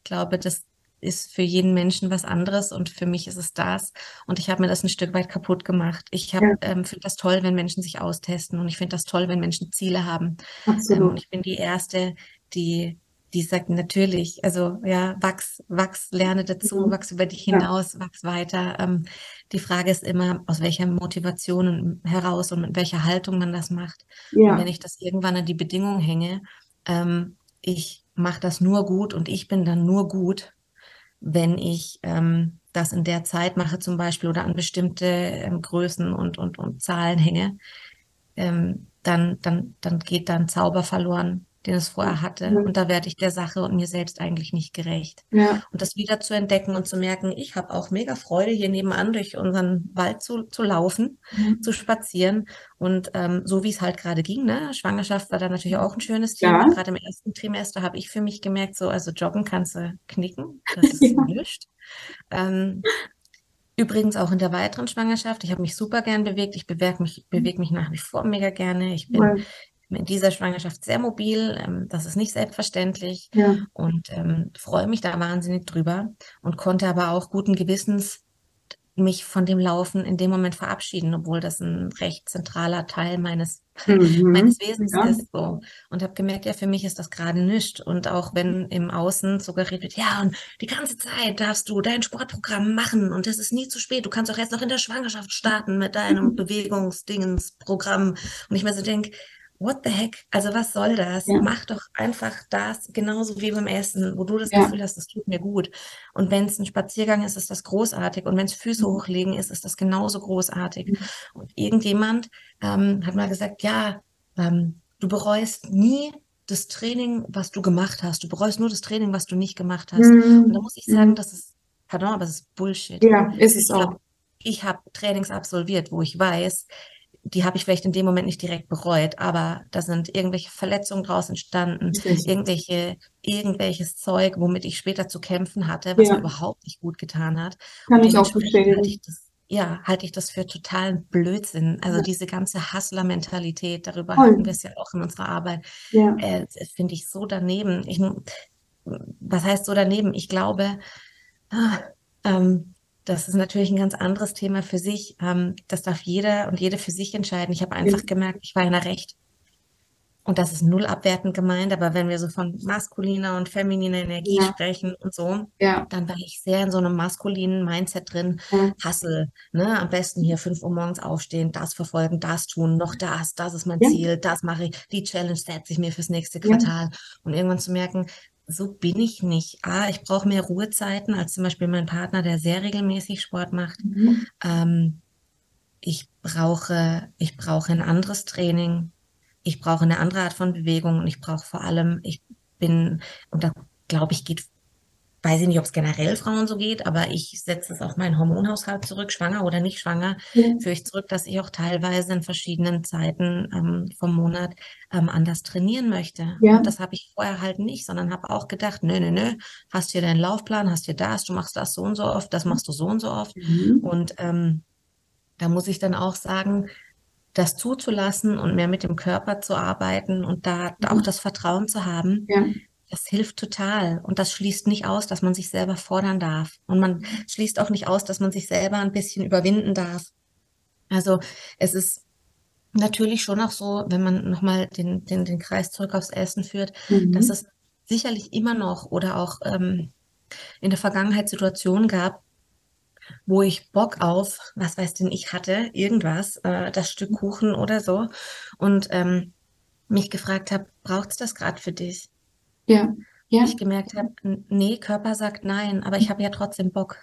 glaube, dass ist für jeden Menschen was anderes und für mich ist es das. Und ich habe mir das ein Stück weit kaputt gemacht. Ich ja. ähm, finde das toll, wenn Menschen sich austesten und ich finde das toll, wenn Menschen Ziele haben. Absolut. Ähm, und ich bin die Erste, die die sagt natürlich, also ja, wachs, wachs, lerne dazu, mhm. wachs über dich hinaus, ja. wachs weiter. Ähm, die Frage ist immer, aus welcher Motivation heraus und mit welcher Haltung man das macht. Ja. Und wenn ich das irgendwann an die Bedingung hänge, ähm, ich mache das nur gut und ich bin dann nur gut, wenn ich ähm, das in der Zeit mache zum Beispiel oder an bestimmte ähm, Größen und, und, und Zahlen hänge, ähm, dann, dann, dann geht dann Zauber verloren den es vorher hatte. Mhm. Und da werde ich der Sache und mir selbst eigentlich nicht gerecht. Ja. Und das wieder zu entdecken und zu merken, ich habe auch mega Freude, hier nebenan durch unseren Wald zu, zu laufen, mhm. zu spazieren. Und ähm, so wie es halt gerade ging, ne? Schwangerschaft war da natürlich auch ein schönes Thema. Ja. Gerade im ersten Trimester habe ich für mich gemerkt, so, also joggen kannst du knicken. Das [LAUGHS] ist ja. nichts. Ähm, Übrigens auch in der weiteren Schwangerschaft. Ich habe mich super gern bewegt. Ich bewege mich, bewege mich nach wie vor mega gerne. Ich bin ja in dieser Schwangerschaft sehr mobil. Ähm, das ist nicht selbstverständlich ja. und ähm, freue mich da wahnsinnig drüber und konnte aber auch guten Gewissens mich von dem Laufen in dem Moment verabschieden, obwohl das ein recht zentraler Teil meines, mhm. [LAUGHS] meines Wesens ja. ist. So. Und habe gemerkt, ja, für mich ist das gerade nichts. Und auch wenn im Außen suggeriert wird, ja, und die ganze Zeit darfst du dein Sportprogramm machen und es ist nie zu spät. Du kannst auch jetzt noch in der Schwangerschaft starten mit deinem. [LAUGHS] Bewegungsdingensprogramm. Und ich mir so denke, what the heck? Also was soll das? Ja. Mach doch einfach das, genauso wie beim Essen, wo du das ja. Gefühl hast, das tut mir gut. Und wenn es ein Spaziergang ist, ist das großartig. Und wenn es Füße mhm. hochlegen ist, ist das genauso großartig. Mhm. Und irgendjemand ähm, hat mal gesagt, ja, ähm, du bereust nie das Training, was du gemacht hast. Du bereust nur das Training, was du nicht gemacht hast. Mhm. Und da muss ich sagen, mhm. das ist, pardon, aber das ist Bullshit. Ja, ist es auch ich habe Trainings absolviert, wo ich weiß, die habe ich vielleicht in dem Moment nicht direkt bereut, aber da sind irgendwelche Verletzungen draus entstanden, irgendwelche, irgendwelches Zeug, womit ich später zu kämpfen hatte, was ja. mir überhaupt nicht gut getan hat. Kann ich auch verstehen. Halte ich das, ja, halte ich das für totalen Blödsinn. Also ja. diese ganze Hustler-Mentalität, darüber Voll. hatten wir es ja auch in unserer Arbeit, ja. äh, finde ich so daneben. Ich, was heißt so daneben? Ich glaube, ah, ähm, das ist natürlich ein ganz anderes Thema für sich. Ähm, das darf jeder und jede für sich entscheiden. Ich habe einfach gemerkt, ich war in der Recht. Und das ist null abwertend gemeint, aber wenn wir so von maskuliner und femininer Energie ja. sprechen und so, ja. dann war ich sehr in so einem maskulinen Mindset drin. Ja. Hustle, ne? Am besten hier fünf Uhr morgens aufstehen, das verfolgen, das tun, noch das, das ist mein. Ziel, das mache ich, die Challenge setze ich mir fürs nächste Quartal. Und irgendwann zu merken, so bin ich nicht. Ah, ich brauche mehr Ruhezeiten als zum Beispiel mein Partner, der sehr regelmäßig Sport macht. Mhm. Ähm, ich brauche, ich brauche ein anderes Training. Ich brauche eine andere Art von Bewegung und ich brauche vor allem, ich bin, und da glaube ich, geht weiß ich nicht, ob es generell Frauen so geht, aber ich setze es auf meinen Hormonhaushalt zurück, schwanger oder nicht schwanger, ja. führe ich zurück, dass ich auch teilweise in verschiedenen Zeiten ähm, vom Monat ähm, anders trainieren möchte. Ja. Und das habe ich vorher halt nicht, sondern habe auch gedacht, nö, nö, nö, hast hier deinen Laufplan, hast hier das, du machst das so und so oft, das machst du so und so oft. Mhm. Und ähm, da muss ich dann auch sagen, das zuzulassen und mehr mit dem Körper zu arbeiten und da mhm. auch das Vertrauen zu haben, ja. Das hilft total. Und das schließt nicht aus, dass man sich selber fordern darf. Und man schließt auch nicht aus, dass man sich selber ein bisschen überwinden darf. Also es ist natürlich schon auch so, wenn man nochmal den, den, den Kreis zurück aufs Essen führt, mhm. dass es sicherlich immer noch oder auch ähm, in der Vergangenheit Situationen gab, wo ich Bock auf, was weiß denn ich hatte, irgendwas, äh, das Stück Kuchen oder so, und ähm, mich gefragt habe, braucht es das gerade für dich? Ja. Ja. Ich gemerkt habe, nee, Körper sagt nein, aber ich habe ja trotzdem Bock.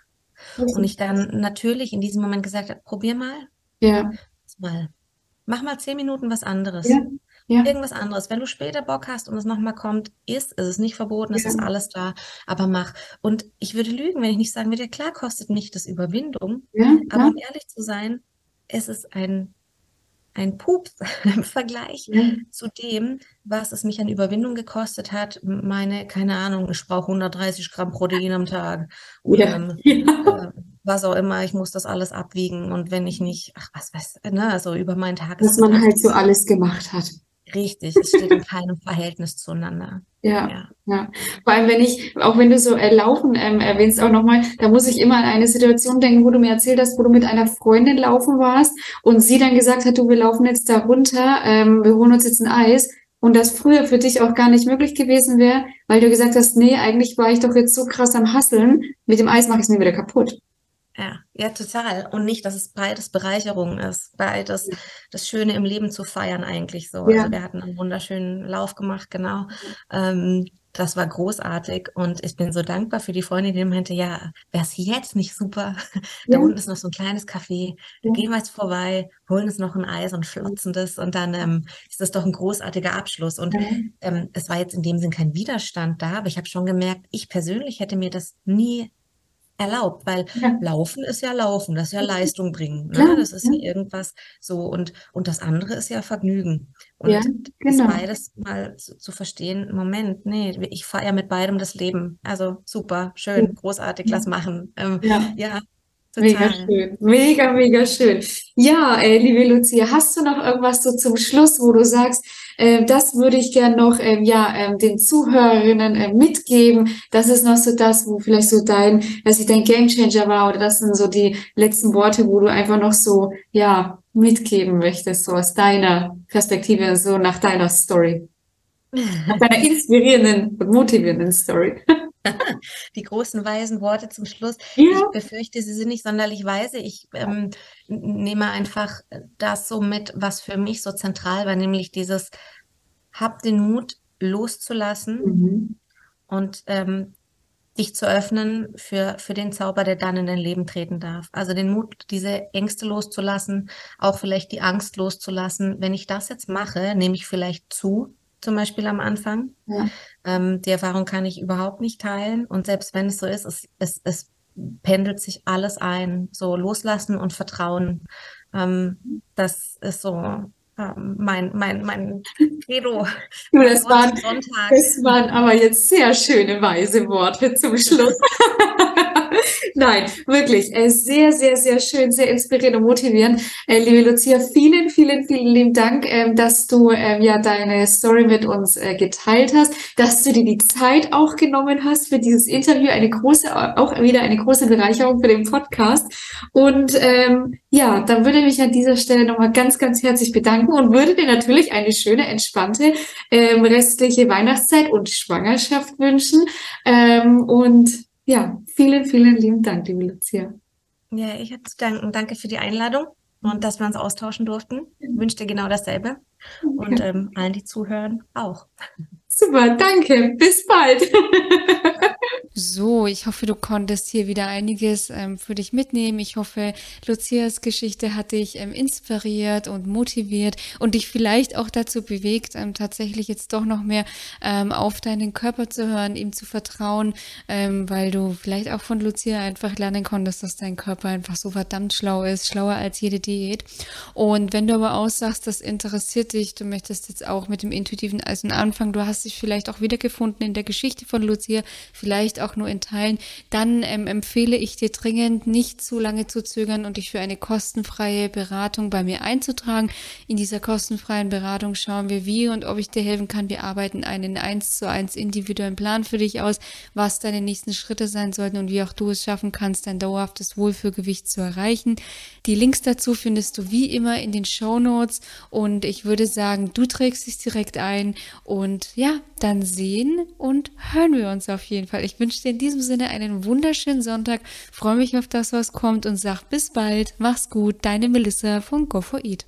Und ich dann natürlich in diesem Moment gesagt habe, probier mal. Ja. Mal. Mach mal zehn Minuten was anderes. Ja. Ja. Irgendwas anderes. Wenn du später Bock hast und es nochmal kommt, ist, es ist nicht verboten, es ja. ist alles da, aber mach. Und ich würde lügen, wenn ich nicht sagen würde, klar kostet mich das Überwindung, ja, aber um ehrlich zu sein, es ist ein ein Pups [LAUGHS] im Vergleich mhm. zu dem, was es mich an Überwindung gekostet hat. Meine, keine Ahnung, ich brauche 130 Gramm Protein am Tag oder [LAUGHS] ja. ähm, äh, was auch immer, ich muss das alles abwiegen und wenn ich nicht, ach was weiß, ne, also über meinen Tag. Was man halt so alles gemacht hat. Richtig, es steht in keinem Verhältnis zueinander. Ja, ja, ja. Vor allem, wenn ich, auch wenn du so äh, Laufen ähm, erwähnst auch nochmal, da muss ich immer an eine Situation denken, wo du mir erzählt hast, wo du mit einer Freundin laufen warst und sie dann gesagt hat, du, wir laufen jetzt da runter, ähm, wir holen uns jetzt ein Eis und das früher für dich auch gar nicht möglich gewesen wäre, weil du gesagt hast, nee, eigentlich war ich doch jetzt so krass am Hasseln, mit dem Eis mache ich es mir wieder kaputt. Ja, ja, total. Und nicht, dass es beides Bereicherung ist, beides das Schöne im Leben zu feiern eigentlich so. Ja. Also wir hatten einen wunderschönen Lauf gemacht, genau. Ähm, das war großartig und ich bin so dankbar für die Freundin, die meinte, ja, wäre es jetzt nicht super? [LAUGHS] Da unten ist noch so ein kleines Café, da ja. gehen wir jetzt vorbei, holen uns noch ein Eis und flotzen das und dann ähm, ist das doch ein großartiger Abschluss. Und ähm, es war jetzt in dem Sinn kein Widerstand da, aber ich habe schon gemerkt, ich persönlich hätte mir das nie erlaubt, weil ja. Laufen ist ja Laufen, das ist ja Leistung bringen. Ne? Ja, das ist ja. ja. irgendwas so und, und das andere ist ja Vergnügen. Und ja, genau. beides mal zu, zu, verstehen, Moment, nee, ich fahre ja mit beidem das Leben. Also super, schön, großartig, lass machen. Ähm, ja. Total. Mega schön, mega, mega schön. Ja, äh, liebe Lucia, hast du noch irgendwas so zum Schluss, wo du sagst, äh, das würde ich gern noch ähm, ja ähm, den Zuhörerinnen äh, mitgeben. Das ist noch so das, wo vielleicht so dein, dass ich dein Gamechanger war oder das sind so die letzten Worte, wo du einfach noch so ja mitgeben möchtest, so aus deiner Perspektive, so nach deiner Story, nach deiner inspirierenden, motivierenden Story. [LAUGHS] [LAUGHS] Die großen weisen Worte zum Schluss. Ja. Ich befürchte, sie sind nicht sonderlich weise. Ich ähm, nehme einfach das so mit, was für mich so zentral war, nämlich dieses, hab den Mut loszulassen mhm. und ähm, dich zu öffnen für, für den Zauber, der dann in dein Leben treten darf. Also den Mut, diese Ängste loszulassen, auch vielleicht die Angst loszulassen. Wenn ich das jetzt mache, nehme ich vielleicht zu, zum Beispiel am Anfang. Ja. Ähm, die Erfahrung kann ich überhaupt nicht teilen. Und selbst wenn es so ist, es, es, es pendelt sich alles ein. So loslassen und vertrauen. Ähm, das ist so ähm, mein, mein, mein Credo. [LAUGHS] Das waren, das waren aber jetzt sehr schöne weise Worte zum Schluss. [LAUGHS] [LAUGHS] Nein, wirklich. Äh, sehr, sehr, sehr schön, sehr inspirierend und motivierend. Äh, liebe Lucia, vielen, vielen, vielen lieben Dank, ähm, dass du ähm, ja deine Story mit uns äh, geteilt hast, dass du dir die Zeit auch genommen hast für dieses Interview. Eine große, auch wieder eine große Bereicherung für den Podcast. Und ähm, ja, dann würde ich mich an dieser Stelle nochmal ganz, ganz herzlich bedanken und würde dir natürlich eine schöne, entspannte ähm, restliche Weihnachtszeit und Schwangerschaft wünschen. Ähm, und ja, vielen, vielen lieben Dank, liebe Lucia. Ja, ich habe zu danken. Danke für die Einladung und dass wir uns austauschen durften. Ich wünsche dir genau dasselbe und ähm, allen, die zuhören, auch. Super, danke. Bis bald. [LAUGHS] So, ich hoffe, du konntest hier wieder einiges ähm, für dich mitnehmen. Ich hoffe, Lucias Geschichte hat dich ähm, inspiriert und motiviert und dich vielleicht auch dazu bewegt, ähm, tatsächlich jetzt doch noch mehr ähm, auf deinen Körper zu hören, ihm zu vertrauen, ähm, weil du vielleicht auch von Lucia einfach lernen konntest, dass dein Körper einfach so verdammt schlau ist, schlauer als jede Diät. Und wenn du aber aussagst, das interessiert dich, du möchtest jetzt auch mit dem intuitiven Eisen anfangen, du hast dich vielleicht auch wiedergefunden in der Geschichte von Lucia, vielleicht auch nur in Teilen, dann ähm, empfehle ich dir dringend, nicht zu lange zu zögern und dich für eine kostenfreie Beratung bei mir einzutragen. In dieser kostenfreien Beratung schauen wir, wie und ob ich dir helfen kann. Wir arbeiten einen eins zu eins individuellen Plan für dich aus, was deine nächsten Schritte sein sollten und wie auch du es schaffen kannst, dein dauerhaftes Wohlfühlgewicht zu erreichen. Die Links dazu findest du wie immer in den Show Notes und ich würde sagen, du trägst dich direkt ein und ja, dann sehen und hören wir uns auf jeden Fall. Ich wünsche dir in diesem Sinne einen wunderschönen Sonntag, freue mich auf das, was kommt und sag bis bald. Mach's gut, deine Melissa von Go4Eat.